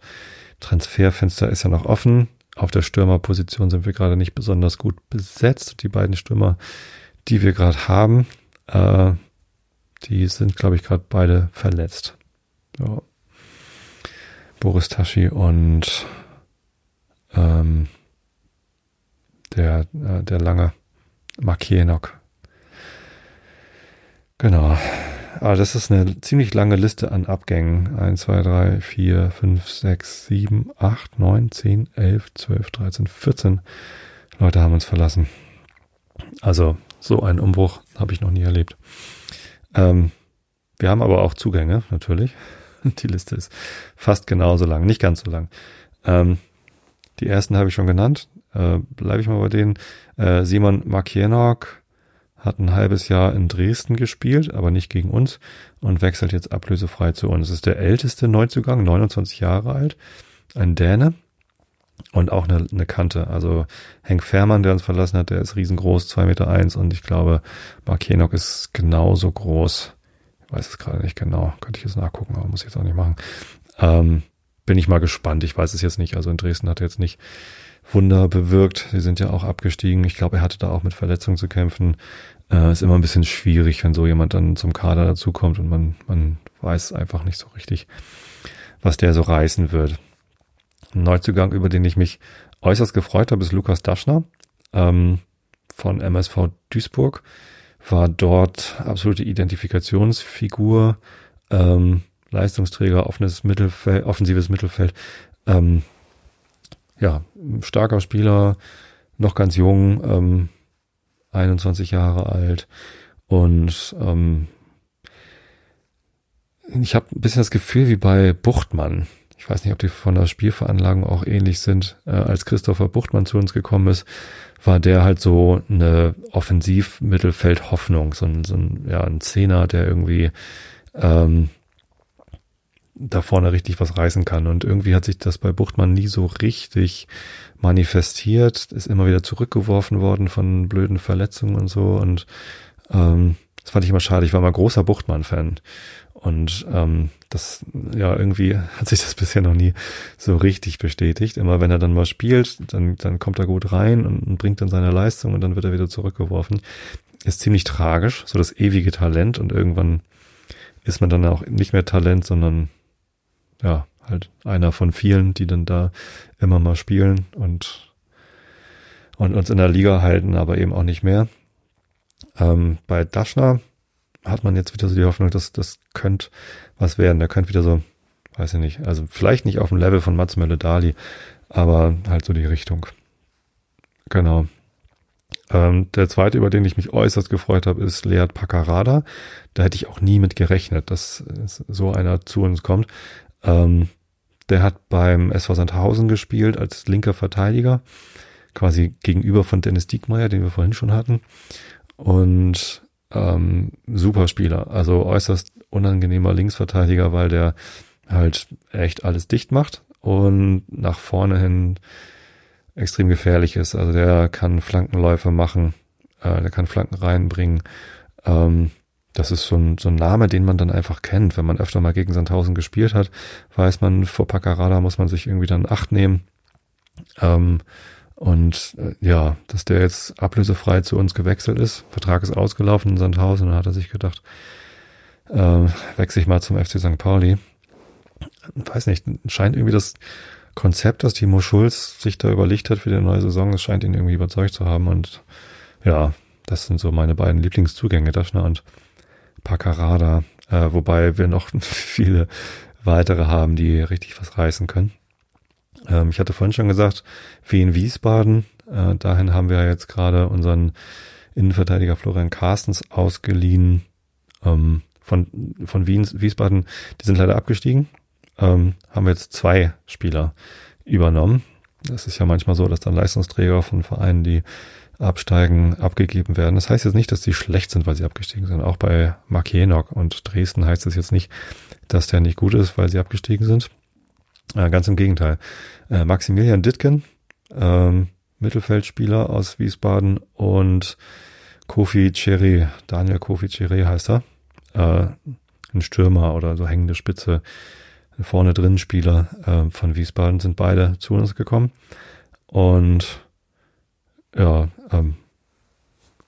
Transferfenster ist ja noch offen. Auf der Stürmerposition sind wir gerade nicht besonders gut besetzt. Die beiden Stürmer, die wir gerade haben, äh, die sind, glaube ich, gerade beide verletzt. Ja. Boris Taschi und ähm, der, äh, der lange Makienok. Genau. Aber das ist eine ziemlich lange Liste an Abgängen. 1, 2, 3, 4, 5, 6, 7, 8, 9, 10, 11, 12, 13, 14 Leute haben uns verlassen. Also so einen Umbruch habe ich noch nie erlebt. Ähm, wir haben aber auch Zugänge, natürlich. Die Liste ist fast genauso lang, nicht ganz so lang. Ähm, die ersten habe ich schon genannt. Äh, Bleibe ich mal bei denen. Äh, Simon Makienok hat ein halbes Jahr in Dresden gespielt, aber nicht gegen uns und wechselt jetzt ablösefrei zu uns. Es ist der älteste Neuzugang, 29 Jahre alt, ein Däne und auch eine, eine Kante. Also Henk Fährmann, der uns verlassen hat, der ist riesengroß, zwei Meter eins und ich glaube, Mark ist genauso groß weiß es gerade nicht genau. Könnte ich jetzt nachgucken, aber muss ich jetzt auch nicht machen. Ähm, bin ich mal gespannt. Ich weiß es jetzt nicht. Also in Dresden hat er jetzt nicht Wunder bewirkt. Sie sind ja auch abgestiegen. Ich glaube, er hatte da auch mit Verletzungen zu kämpfen. Äh, ist immer ein bisschen schwierig, wenn so jemand dann zum Kader dazukommt und man, man weiß einfach nicht so richtig, was der so reißen wird. Ein Neuzugang, über den ich mich äußerst gefreut habe, ist Lukas Daschner ähm, von MSV Duisburg war dort absolute Identifikationsfigur, ähm, Leistungsträger, offenes Mittelfeld, offensives Mittelfeld. Ähm, ja, starker Spieler, noch ganz jung, ähm, 21 Jahre alt und ähm, ich habe ein bisschen das Gefühl wie bei Buchtmann. Ich weiß nicht, ob die von der Spielveranlagung auch ähnlich sind. Äh, als Christopher Buchtmann zu uns gekommen ist, war der halt so eine Offensiv-Mittelfeld-Hoffnung, so ein, so ein, ja, ein Zehner, der irgendwie ähm, da vorne richtig was reißen kann. Und irgendwie hat sich das bei Buchtmann nie so richtig manifestiert, ist immer wieder zurückgeworfen worden von blöden Verletzungen und so. Und ähm, das fand ich immer schade. Ich war mal großer Buchtmann-Fan. Und ähm, das, ja, irgendwie hat sich das bisher noch nie so richtig bestätigt. Immer wenn er dann mal spielt, dann, dann kommt er gut rein und, bringt dann seine Leistung und dann wird er wieder zurückgeworfen. Ist ziemlich tragisch, so das ewige Talent und irgendwann ist man dann auch nicht mehr Talent, sondern ja, halt einer von vielen, die dann da immer mal spielen und, und uns in der Liga halten, aber eben auch nicht mehr. Ähm, bei Daschner hat man jetzt wieder so die Hoffnung, dass das könnte was werden. Der könnte wieder so, weiß ich nicht, also vielleicht nicht auf dem Level von Mats Dali, aber halt so die Richtung. Genau. Ähm, der zweite, über den ich mich äußerst gefreut habe, ist Lead Paccarada. Da hätte ich auch nie mit gerechnet, dass so einer zu uns kommt. Ähm, der hat beim SV Sandhausen gespielt als linker Verteidiger, quasi gegenüber von Dennis Diekmeyer, den wir vorhin schon hatten. Und ähm, super Spieler, also äußerst unangenehmer Linksverteidiger, weil der halt echt alles dicht macht und nach vorne hin extrem gefährlich ist. Also der kann Flankenläufe machen, äh, der kann Flanken reinbringen. Ähm, das ist so ein, so ein Name, den man dann einfach kennt. Wenn man öfter mal gegen Sandhausen gespielt hat, weiß man, vor Paccarada muss man sich irgendwie dann Acht nehmen. Ähm, und äh, ja, dass der jetzt ablösefrei zu uns gewechselt ist. Vertrag ist ausgelaufen in Sandhausen dann hat er sich gedacht, äh, wechsle ich mal zum FC St. Pauli. Weiß nicht, scheint irgendwie das Konzept, das Timo Schulz sich da überlegt hat für die neue Saison, das scheint ihn irgendwie überzeugt zu haben. Und ja, das sind so meine beiden Lieblingszugänge, Daschner und Paccarada. Äh, wobei wir noch viele weitere haben, die richtig was reißen können. Ähm, ich hatte vorhin schon gesagt, Wien Wiesbaden, äh, dahin haben wir jetzt gerade unseren Innenverteidiger Florian Carstens ausgeliehen. Ähm, von, von Wien, Wiesbaden, die sind leider abgestiegen ähm, haben wir jetzt zwei Spieler übernommen. Das ist ja manchmal so, dass dann Leistungsträger von Vereinen, die absteigen, abgegeben werden. Das heißt jetzt nicht, dass die schlecht sind, weil sie abgestiegen sind. Auch bei Mark Jenok und Dresden heißt es jetzt nicht, dass der nicht gut ist, weil sie abgestiegen sind. Äh, ganz im Gegenteil. Äh, Maximilian Dittgen, ähm, Mittelfeldspieler aus Wiesbaden und Kofi Cherry, Daniel Kofi Cherry heißt er, äh, ein Stürmer oder so hängende Spitze, vorne drin Spieler äh, von Wiesbaden sind beide zu uns gekommen. Und ja, ähm,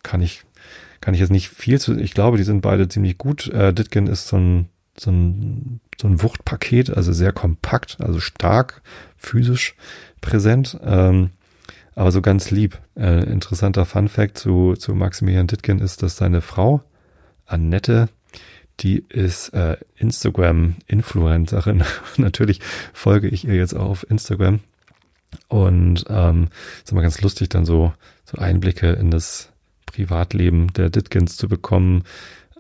kann ich, kann ich jetzt nicht viel zu, ich glaube, die sind beide ziemlich gut. Äh, Ditgen ist so ein, so ein, so ein Wuchtpaket, also sehr kompakt, also stark, physisch präsent, ähm, aber so ganz lieb. Äh, interessanter Fun Fact zu, zu Maximilian Ditgen ist, dass seine Frau, Annette, die ist äh, Instagram-Influencerin. Natürlich folge ich ihr jetzt auch auf Instagram. Und ähm, ist immer ganz lustig, dann so, so Einblicke in das Privatleben der Ditkins zu bekommen.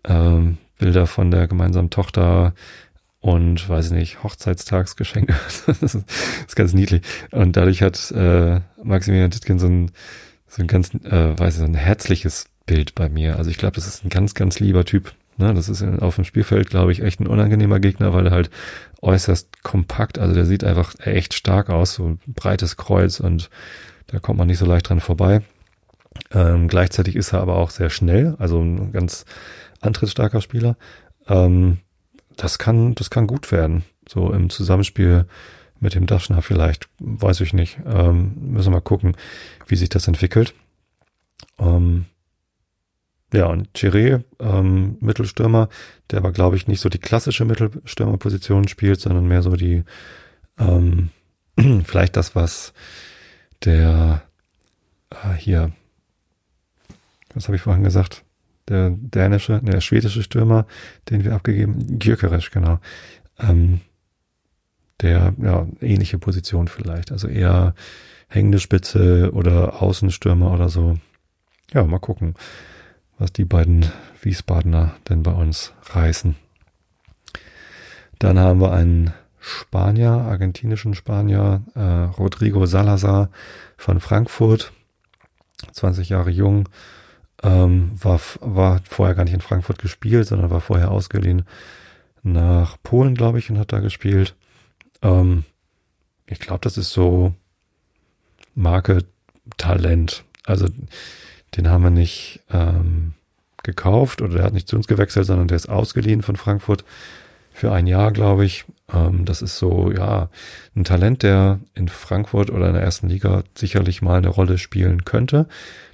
Ähm, Bilder von der gemeinsamen Tochter und weiß ich nicht, Hochzeitstagsgeschenke. das, ist, ganz niedlich. Und dadurch hat äh, Maximilian Ditkin so ein, so ein ganz, äh, weiß ich, so ein herzliches Bild bei mir. Also ich glaube, das ist ein ganz, ganz lieber Typ. Ne, das ist auf dem Spielfeld, glaube ich, echt ein unangenehmer Gegner, weil er halt äußerst kompakt, also der sieht einfach echt stark aus, so ein breites Kreuz und da kommt man nicht so leicht dran vorbei. Ähm, gleichzeitig ist er aber auch sehr schnell, also ein ganz antrittsstarker Spieler. Ähm, das kann, das kann gut werden. So im Zusammenspiel mit dem Daschner vielleicht, weiß ich nicht. Ähm, müssen wir mal gucken, wie sich das entwickelt. Ähm, ja, und Chiré, ähm, Mittelstürmer, der aber, glaube ich, nicht so die klassische Mittelstürmerposition spielt, sondern mehr so die, ähm, vielleicht das, was der äh, hier, was habe ich vorhin gesagt? Der dänische, der schwedische Stürmer, den wir abgegeben, Gyökeres, genau. Ähm, der, ja, ähnliche Position vielleicht. Also eher hängende Spitze oder Außenstürmer oder so. Ja, mal gucken was die beiden Wiesbadener denn bei uns reißen. Dann haben wir einen Spanier, argentinischen Spanier, äh, Rodrigo Salazar von Frankfurt, 20 Jahre jung, ähm, war, war vorher gar nicht in Frankfurt gespielt, sondern war vorher ausgeliehen nach Polen, glaube ich, und hat da gespielt. Ähm, ich glaube, das ist so Marke Talent. Also den haben wir nicht ähm, gekauft oder der hat nicht zu uns gewechselt, sondern der ist ausgeliehen von Frankfurt für ein Jahr, glaube ich. Ähm, das ist so, ja, ein Talent, der in Frankfurt oder in der ersten Liga sicherlich mal eine Rolle spielen könnte,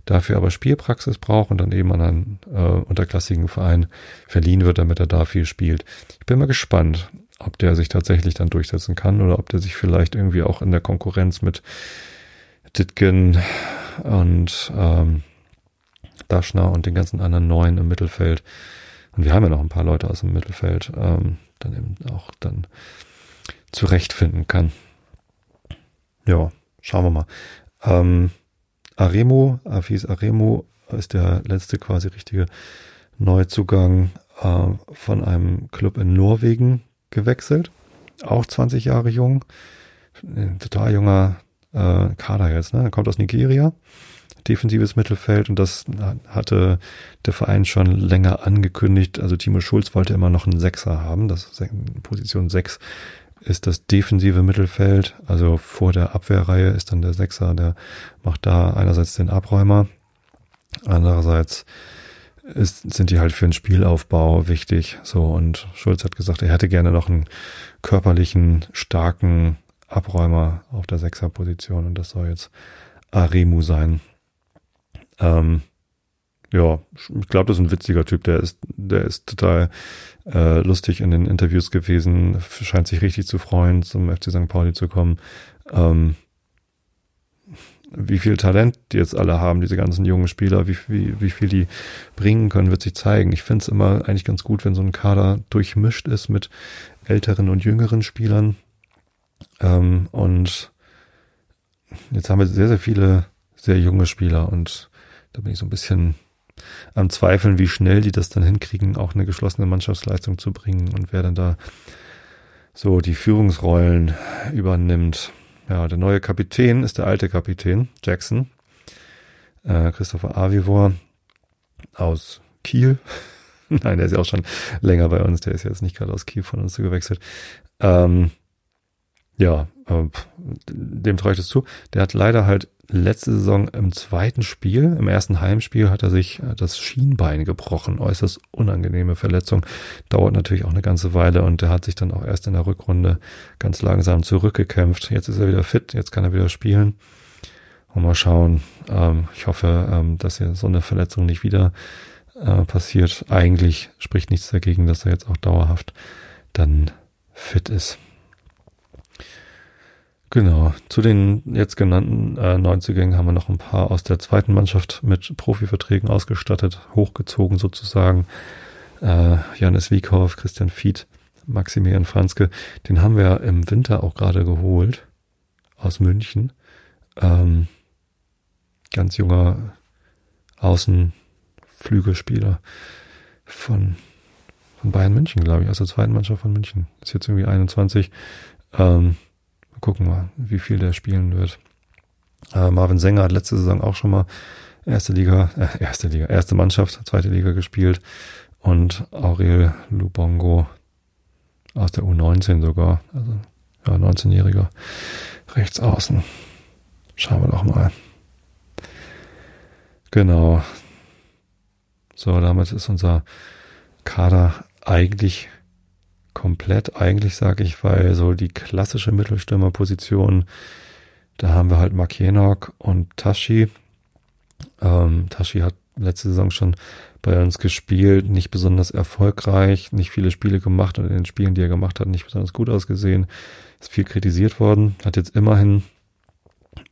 dafür aber Spielpraxis braucht und dann eben an einen äh, unterklassigen Verein verliehen wird, damit er da viel spielt. Ich bin mal gespannt, ob der sich tatsächlich dann durchsetzen kann oder ob der sich vielleicht irgendwie auch in der Konkurrenz mit Ditgen und ähm, Daschner und den ganzen anderen Neuen im Mittelfeld. Und wir haben ja noch ein paar Leute aus dem Mittelfeld, ähm, dann eben auch dann zurechtfinden kann. Ja, schauen wir mal. Ähm, Aremo, Afis Aremo ist der letzte quasi richtige Neuzugang äh, von einem Club in Norwegen gewechselt. Auch 20 Jahre jung. Ein total junger äh, Kader jetzt, ne? Er kommt aus Nigeria. Defensives Mittelfeld und das hatte der Verein schon länger angekündigt. Also Timo Schulz wollte immer noch einen Sechser haben. Das Position 6 ist das defensive Mittelfeld. Also vor der Abwehrreihe ist dann der Sechser, der macht da einerseits den Abräumer, andererseits ist, sind die halt für den Spielaufbau wichtig. So, und Schulz hat gesagt, er hätte gerne noch einen körperlichen, starken Abräumer auf der Sechserposition und das soll jetzt Aremu sein. Ähm, ja, ich glaube, das ist ein witziger Typ. Der ist, der ist total äh, lustig in den Interviews gewesen, scheint sich richtig zu freuen, zum FC St. Pauli zu kommen. Ähm, wie viel Talent die jetzt alle haben, diese ganzen jungen Spieler, wie, wie, wie viel die bringen können, wird sich zeigen. Ich finde es immer eigentlich ganz gut, wenn so ein Kader durchmischt ist mit älteren und jüngeren Spielern. Ähm, und jetzt haben wir sehr, sehr viele sehr junge Spieler und da bin ich so ein bisschen am Zweifeln, wie schnell die das dann hinkriegen, auch eine geschlossene Mannschaftsleistung zu bringen und wer dann da so die Führungsrollen übernimmt. Ja, der neue Kapitän ist der alte Kapitän, Jackson, äh, Christopher Avivor aus Kiel. Nein, der ist ja auch schon länger bei uns, der ist jetzt nicht gerade aus Kiel von uns gewechselt. Ähm, ja, äh, dem traue ich das zu. Der hat leider halt letzte Saison im zweiten Spiel, im ersten Heimspiel, hat er sich äh, das Schienbein gebrochen. Äußerst unangenehme Verletzung. Dauert natürlich auch eine ganze Weile und er hat sich dann auch erst in der Rückrunde ganz langsam zurückgekämpft. Jetzt ist er wieder fit, jetzt kann er wieder spielen. Und mal schauen. Ähm, ich hoffe, ähm, dass hier so eine Verletzung nicht wieder äh, passiert. Eigentlich spricht nichts dagegen, dass er jetzt auch dauerhaft dann fit ist. Genau. Zu den jetzt genannten äh, Neuzugängen haben wir noch ein paar aus der zweiten Mannschaft mit Profiverträgen ausgestattet, hochgezogen sozusagen. Äh, Janis Wiekhoff, Christian Fied, Maximilian Franzke. Den haben wir im Winter auch gerade geholt aus München. Ähm, ganz junger Außenflügelspieler von, von Bayern München, glaube ich, aus der zweiten Mannschaft von München. Ist jetzt irgendwie 21. Ähm, gucken wir, wie viel der spielen wird. Äh, Marvin Sänger hat letzte Saison auch schon mal erste Liga, äh, erste Liga, erste Mannschaft, zweite Liga gespielt. Und Aurel Lubongo aus der U19 sogar, also ja, 19-jähriger rechts außen. Schauen wir doch mal. Genau. So, damit ist unser Kader eigentlich komplett eigentlich, sage ich, weil so die klassische Mittelstürmerposition, da haben wir halt Mark Jenok und Tashi. Ähm, Tashi hat letzte Saison schon bei uns gespielt, nicht besonders erfolgreich, nicht viele Spiele gemacht und in den Spielen, die er gemacht hat, nicht besonders gut ausgesehen. Ist viel kritisiert worden, hat jetzt immerhin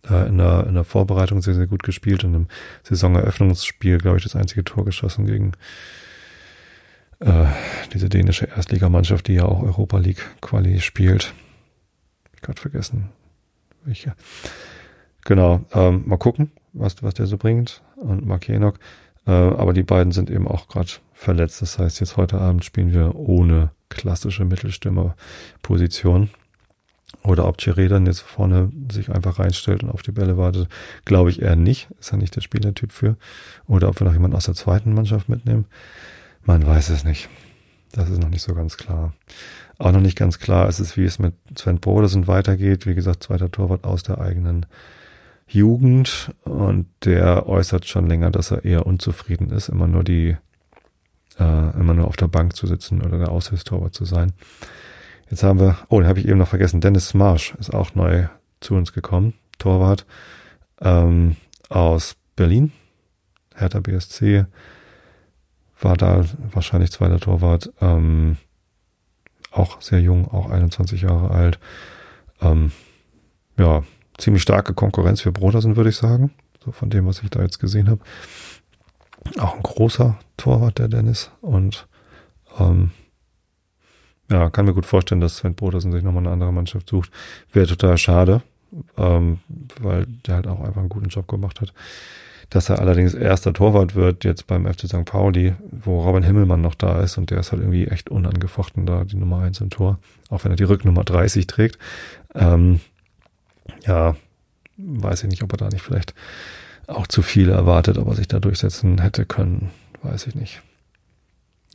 äh, in, der, in der Vorbereitung sehr, sehr gut gespielt und im Saisoneröffnungsspiel, glaube ich, das einzige Tor geschossen gegen äh, diese dänische Erstligamannschaft, die ja auch Europa League Quali spielt. Gerade vergessen. Welche. Genau, ähm, mal gucken, was, was der so bringt. Und Mark Jenok. Äh, aber die beiden sind eben auch gerade verletzt. Das heißt, jetzt heute Abend spielen wir ohne klassische Mittelstürmerposition. Oder ob Chiré dann jetzt vorne sich einfach reinstellt und auf die Bälle wartet, glaube ich eher nicht. Ist ja nicht der Spielertyp für. Oder ob wir noch jemanden aus der zweiten Mannschaft mitnehmen. Man weiß es nicht. Das ist noch nicht so ganz klar. Auch noch nicht ganz klar ist es, wie es mit Sven Brodersen weitergeht. Wie gesagt, zweiter Torwart aus der eigenen Jugend und der äußert schon länger, dass er eher unzufrieden ist, immer nur die, äh, immer nur auf der Bank zu sitzen oder der Aushilfstorwart zu sein. Jetzt haben wir, oh, den habe ich eben noch vergessen, Dennis Marsch ist auch neu zu uns gekommen, Torwart ähm, aus Berlin, Hertha BSC, war da wahrscheinlich zweiter Torwart. Ähm, auch sehr jung, auch 21 Jahre alt. Ähm, ja, ziemlich starke Konkurrenz für Brodersen, würde ich sagen. So von dem, was ich da jetzt gesehen habe. Auch ein großer Torwart, der Dennis. Und ähm, ja, kann mir gut vorstellen, dass Sven Brodersen sich nochmal eine andere Mannschaft sucht. Wäre total schade, ähm, weil der halt auch einfach einen guten Job gemacht hat. Dass er allerdings erster Torwart wird jetzt beim FC St. Pauli, wo Robin Himmelmann noch da ist und der ist halt irgendwie echt unangefochten da, die Nummer eins im Tor, auch wenn er die Rücknummer 30 trägt. Ähm, ja, weiß ich nicht, ob er da nicht vielleicht auch zu viel erwartet, ob er sich da durchsetzen hätte können, weiß ich nicht.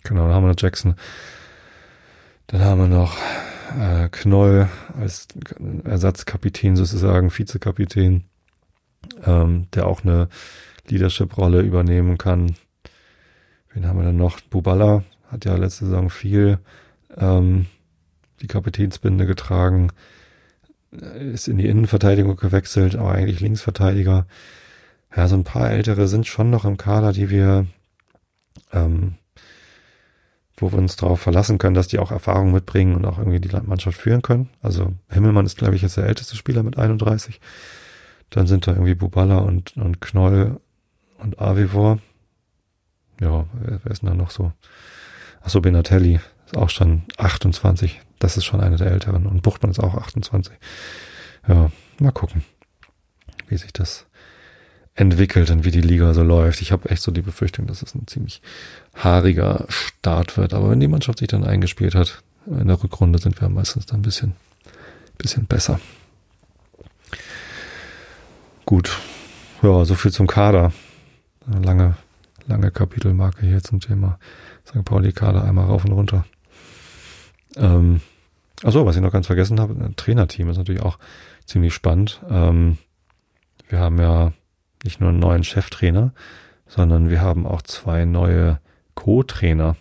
Genau, dann haben wir noch Jackson. Dann haben wir noch äh, Knoll als Ersatzkapitän sozusagen, Vizekapitän ähm, der auch eine Leadership-Rolle übernehmen kann. Wen haben wir dann noch? Bubala hat ja letzte Saison viel ähm, die Kapitänsbinde getragen, ist in die Innenverteidigung gewechselt, aber eigentlich Linksverteidiger. Ja, so ein paar ältere sind schon noch im Kader, die wir, ähm, wo wir uns darauf verlassen können, dass die auch Erfahrung mitbringen und auch irgendwie die Mannschaft führen können. Also Himmelmann ist, glaube ich, jetzt der älteste Spieler mit 31. Dann sind da irgendwie Bubala und, und Knoll und Avivor. Ja, wer, ist denn da noch so? Achso, Benatelli ist auch schon 28. Das ist schon eine der älteren. Und Buchtmann ist auch 28. Ja, mal gucken, wie sich das entwickelt und wie die Liga so läuft. Ich habe echt so die Befürchtung, dass es ein ziemlich haariger Start wird. Aber wenn die Mannschaft sich dann eingespielt hat, in der Rückrunde sind wir meistens dann ein bisschen, bisschen besser. Gut. Ja, so viel zum Kader. Lange, lange Kapitelmarke hier zum Thema St. Pauli Kader einmal rauf und runter. Ähm, achso, was ich noch ganz vergessen habe, ein Trainerteam ist natürlich auch ziemlich spannend. Ähm, wir haben ja nicht nur einen neuen Cheftrainer, sondern wir haben auch zwei neue Co-Trainer.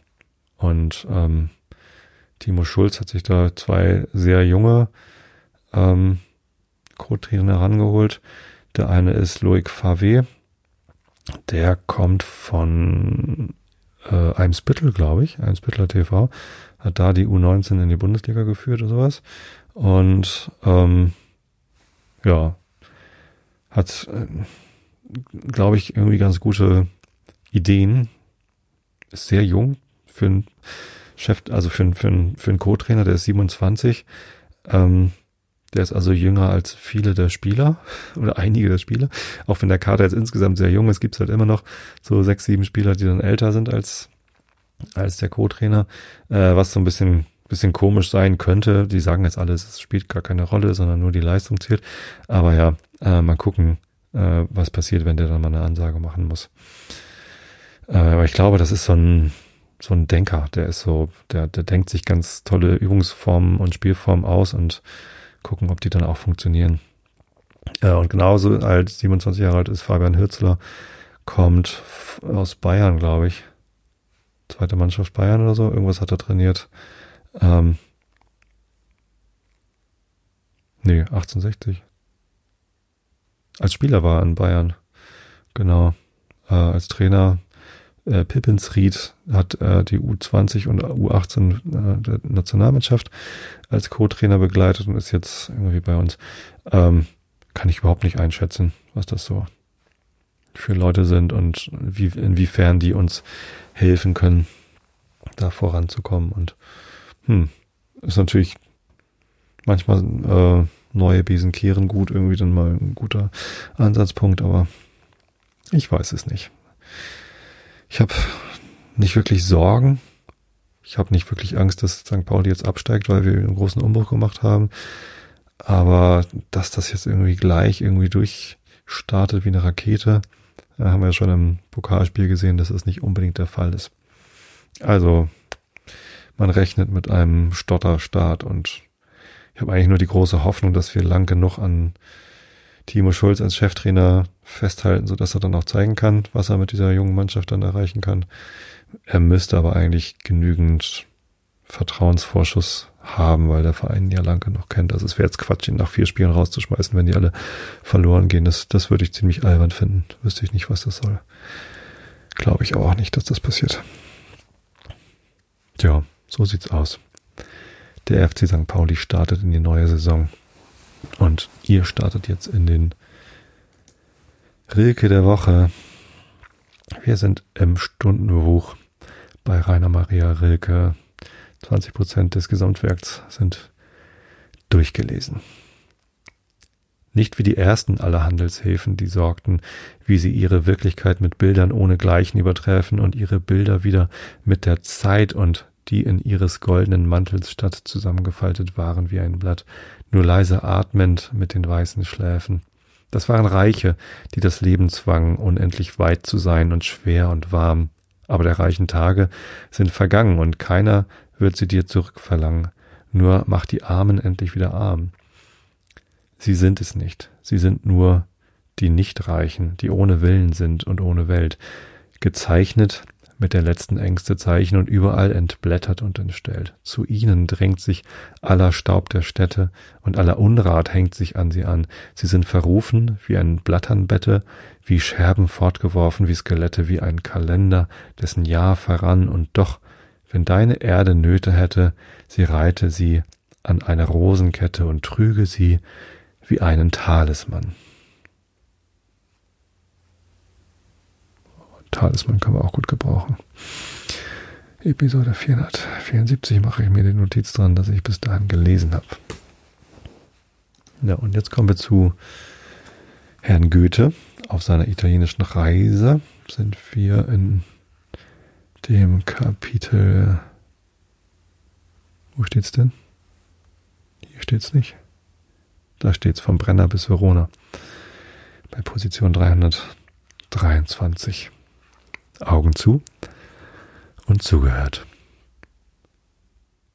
Und ähm, Timo Schulz hat sich da zwei sehr junge ähm, Co-Trainer herangeholt. Der eine ist Loic Favé. Der kommt von äh, Eimsbüttel, glaube ich. Eimsbütteler TV. Hat da die U19 in die Bundesliga geführt oder sowas. Und ähm, ja, hat, äh, glaube ich, irgendwie ganz gute Ideen. Ist sehr jung für einen Chef, also für einen, für einen, für einen Co-Trainer, der ist 27. Ähm, der ist also jünger als viele der Spieler oder einige der Spieler. Auch wenn der Kader jetzt insgesamt sehr jung ist, gibt es halt immer noch so sechs, sieben Spieler, die dann älter sind als, als der Co-Trainer, äh, was so ein bisschen, bisschen komisch sein könnte. Die sagen jetzt alles, es spielt gar keine Rolle, sondern nur die Leistung zählt. Aber ja, äh, mal gucken, äh, was passiert, wenn der dann mal eine Ansage machen muss. Äh, aber ich glaube, das ist so ein, so ein Denker, der ist so, der, der denkt sich ganz tolle Übungsformen und Spielformen aus und gucken, ob die dann auch funktionieren. Ja, und genauso alt, 27 Jahre alt ist Fabian Hürzler, kommt aus Bayern, glaube ich. Zweite Mannschaft Bayern oder so, irgendwas hat er trainiert. Ähm, nee, 1860. Als Spieler war er in Bayern. Genau. Äh, als Trainer äh, Pippensried hat äh, die U20 und U18 äh, der Nationalmannschaft als Co-Trainer begleitet und ist jetzt irgendwie bei uns. Ähm, kann ich überhaupt nicht einschätzen, was das so für Leute sind und wie, inwiefern die uns helfen können, da voranzukommen. Und hm, ist natürlich manchmal äh, neue Besen kehren gut, irgendwie dann mal ein guter Ansatzpunkt, aber ich weiß es nicht. Ich habe nicht wirklich Sorgen. Ich habe nicht wirklich Angst, dass St. Pauli jetzt absteigt, weil wir einen großen Umbruch gemacht haben. Aber dass das jetzt irgendwie gleich irgendwie durchstartet wie eine Rakete, haben wir ja schon im Pokalspiel gesehen, dass das nicht unbedingt der Fall ist. Also, man rechnet mit einem Stotterstart und ich habe eigentlich nur die große Hoffnung, dass wir lang genug an Timo Schulz als Cheftrainer festhalten, so dass er dann auch zeigen kann, was er mit dieser jungen Mannschaft dann erreichen kann. Er müsste aber eigentlich genügend Vertrauensvorschuss haben, weil der Verein ja lange noch kennt. Also es wäre jetzt Quatsch, ihn nach vier Spielen rauszuschmeißen, wenn die alle verloren gehen. Das, das würde ich ziemlich albern finden. Wüsste ich nicht, was das soll. Glaube ich auch nicht, dass das passiert. Tja, so sieht's aus. Der FC St. Pauli startet in die neue Saison. Und ihr startet jetzt in den Rilke der Woche. Wir sind im Stundenbuch bei Rainer Maria Rilke. 20 Prozent des Gesamtwerks sind durchgelesen. Nicht wie die ersten aller Handelshäfen, die sorgten, wie sie ihre Wirklichkeit mit Bildern ohne Gleichen übertreffen und ihre Bilder wieder mit der Zeit und die in ihres goldenen Mantels statt zusammengefaltet waren wie ein Blatt, nur leise atmend mit den weißen Schläfen. Das waren Reiche, die das Leben zwangen, unendlich weit zu sein und schwer und warm. Aber der reichen Tage sind vergangen und keiner wird sie dir zurückverlangen. Nur mach die Armen endlich wieder arm. Sie sind es nicht. Sie sind nur die Nichtreichen, die ohne Willen sind und ohne Welt, gezeichnet mit der letzten Ängste Zeichen und überall entblättert und entstellt. Zu ihnen drängt sich aller Staub der Städte und aller Unrat hängt sich an sie an. Sie sind verrufen wie ein Blatternbette, wie Scherben fortgeworfen, wie Skelette, wie ein Kalender, dessen Jahr verrann und doch, wenn deine Erde Nöte hätte, sie reite sie an eine Rosenkette und trüge sie wie einen Talisman. Talisman kann man auch gut gebrauchen. Episode 474 mache ich mir die Notiz dran, dass ich bis dahin gelesen habe. Ja, und jetzt kommen wir zu Herrn Goethe. Auf seiner italienischen Reise sind wir in dem Kapitel. Wo steht's denn? Hier steht's nicht. Da steht es vom Brenner bis Verona. Bei Position 323. Augen zu und zugehört.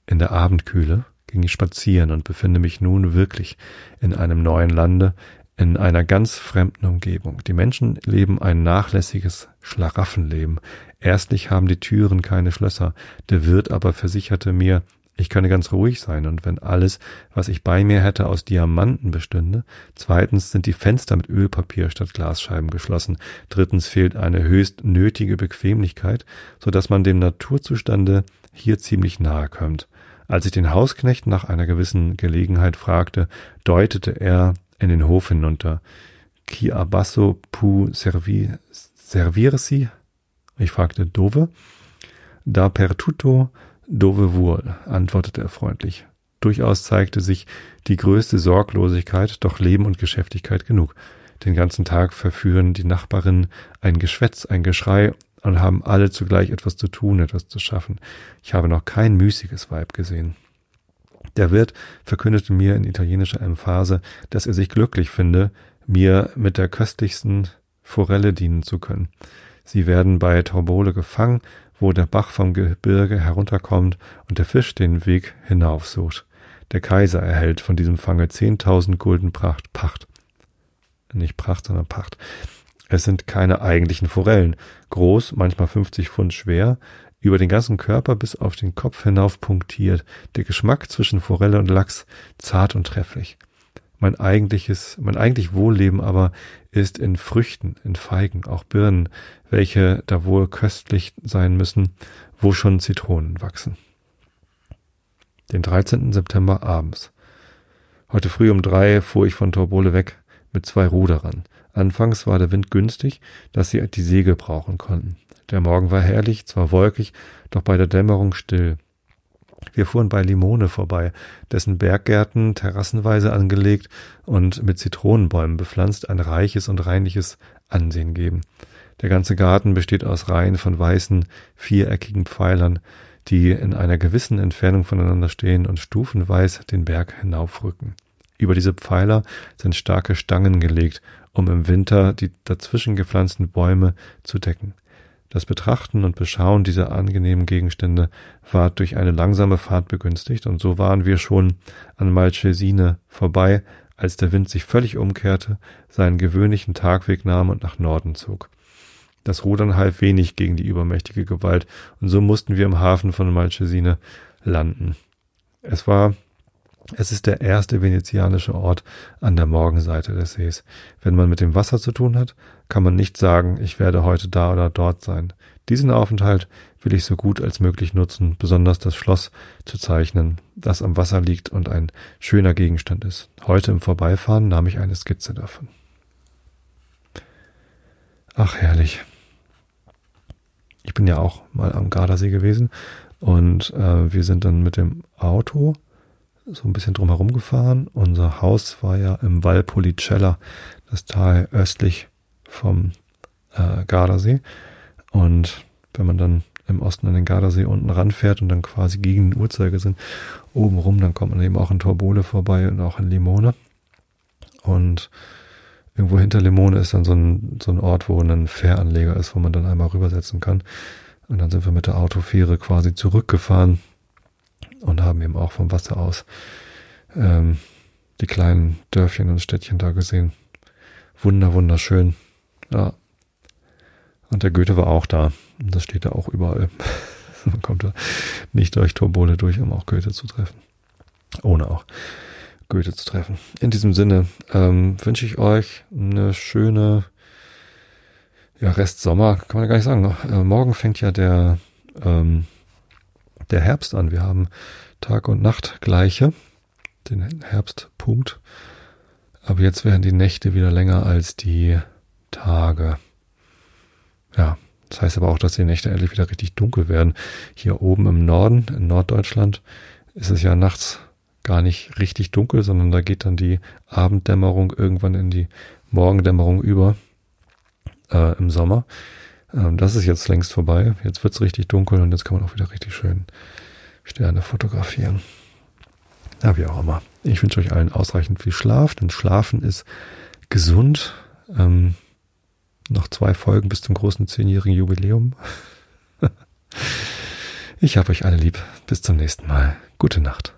In der Abendkühle ging ich spazieren und befinde mich nun wirklich in einem neuen Lande, in einer ganz fremden Umgebung. Die Menschen leben ein nachlässiges Schlaraffenleben. Erstlich haben die Türen keine Schlösser, der Wirt aber versicherte mir, ich könne ganz ruhig sein und wenn alles, was ich bei mir hätte, aus Diamanten bestünde. Zweitens sind die Fenster mit Ölpapier statt Glasscheiben geschlossen. Drittens fehlt eine höchst nötige Bequemlichkeit, so dass man dem Naturzustande hier ziemlich nahe kommt. Als ich den Hausknecht nach einer gewissen Gelegenheit fragte, deutete er in den Hof hinunter. Chi abasso pu servi, servirsi? Ich fragte Dove. Da per tutto Dove wohl, antwortete er freundlich. Durchaus zeigte sich die größte Sorglosigkeit, doch Leben und Geschäftigkeit genug. Den ganzen Tag verführen die Nachbarinnen ein Geschwätz, ein Geschrei und haben alle zugleich etwas zu tun, etwas zu schaffen. Ich habe noch kein müßiges Weib gesehen. Der Wirt verkündete mir in italienischer Emphase, dass er sich glücklich finde, mir mit der köstlichsten Forelle dienen zu können. Sie werden bei Torbole gefangen wo der Bach vom Gebirge herunterkommt und der Fisch den Weg hinaufsucht. Der Kaiser erhält von diesem Fange zehntausend Gulden Pracht, Pacht. Nicht Pracht, sondern Pacht. Es sind keine eigentlichen Forellen. Groß, manchmal 50 Pfund schwer, über den ganzen Körper bis auf den Kopf hinauf punktiert. Der Geschmack zwischen Forelle und Lachs zart und trefflich. Mein eigentliches, mein eigentlich Wohlleben aber ist in Früchten, in Feigen, auch Birnen, welche da wohl köstlich sein müssen, wo schon Zitronen wachsen. Den 13. September abends. Heute früh um drei fuhr ich von Torbole weg mit zwei Ruderern. Anfangs war der Wind günstig, dass sie die Segel brauchen konnten. Der Morgen war herrlich, zwar wolkig, doch bei der Dämmerung still. Wir fuhren bei Limone vorbei, dessen Berggärten terrassenweise angelegt und mit Zitronenbäumen bepflanzt ein reiches und reinliches Ansehen geben. Der ganze Garten besteht aus Reihen von weißen, viereckigen Pfeilern, die in einer gewissen Entfernung voneinander stehen und stufenweise den Berg hinaufrücken. Über diese Pfeiler sind starke Stangen gelegt, um im Winter die dazwischen gepflanzten Bäume zu decken. Das Betrachten und Beschauen dieser angenehmen Gegenstände war durch eine langsame Fahrt begünstigt, und so waren wir schon an Malchesine vorbei, als der Wind sich völlig umkehrte, seinen gewöhnlichen Tagweg nahm und nach Norden zog. Das Rudern half wenig gegen die übermächtige Gewalt, und so mussten wir im Hafen von Malchesine landen. Es war es ist der erste venezianische Ort an der Morgenseite des Sees. Wenn man mit dem Wasser zu tun hat, kann man nicht sagen, ich werde heute da oder dort sein. Diesen Aufenthalt will ich so gut als möglich nutzen, besonders das Schloss zu zeichnen, das am Wasser liegt und ein schöner Gegenstand ist. Heute im Vorbeifahren nahm ich eine Skizze davon. Ach herrlich. ich bin ja auch mal am Gardasee gewesen und äh, wir sind dann mit dem Auto so ein bisschen drumherum gefahren. Unser Haus war ja im Valpolicella, das Tal östlich vom äh, Gardasee. Und wenn man dann im Osten an den Gardasee unten ranfährt und dann quasi gegen den Uhrzeigersinn oben rum, dann kommt man eben auch in Torbole vorbei und auch in Limone. Und irgendwo hinter Limone ist dann so ein, so ein Ort, wo ein Fähranleger ist, wo man dann einmal rübersetzen kann. Und dann sind wir mit der Autofähre quasi zurückgefahren und haben eben auch vom Wasser aus ähm, die kleinen Dörfchen und Städtchen da gesehen. Wunder, wunderschön. Ja. Und der Goethe war auch da. Und das steht da auch überall. Man kommt da nicht durch Torbole durch, um auch Goethe zu treffen. Ohne auch Goethe zu treffen. In diesem Sinne ähm, wünsche ich euch eine schöne ja, Rest Sommer, kann man ja gar nicht sagen. Äh, morgen fängt ja der, ähm, der Herbst an. Wir haben Tag und Nacht gleiche, den Herbstpunkt. Aber jetzt werden die Nächte wieder länger als die Tage. Ja, das heißt aber auch, dass die Nächte endlich wieder richtig dunkel werden. Hier oben im Norden, in Norddeutschland, ist es ja nachts gar nicht richtig dunkel, sondern da geht dann die Abenddämmerung irgendwann in die Morgendämmerung über äh, im Sommer. Ähm, das ist jetzt längst vorbei. Jetzt wird's richtig dunkel und jetzt kann man auch wieder richtig schön Sterne fotografieren. Ja, wie auch immer. Ich wünsche euch allen ausreichend viel Schlaf, denn Schlafen ist gesund. Ähm, noch zwei Folgen bis zum großen zehnjährigen Jubiläum. ich habe euch alle lieb. Bis zum nächsten Mal. Gute Nacht.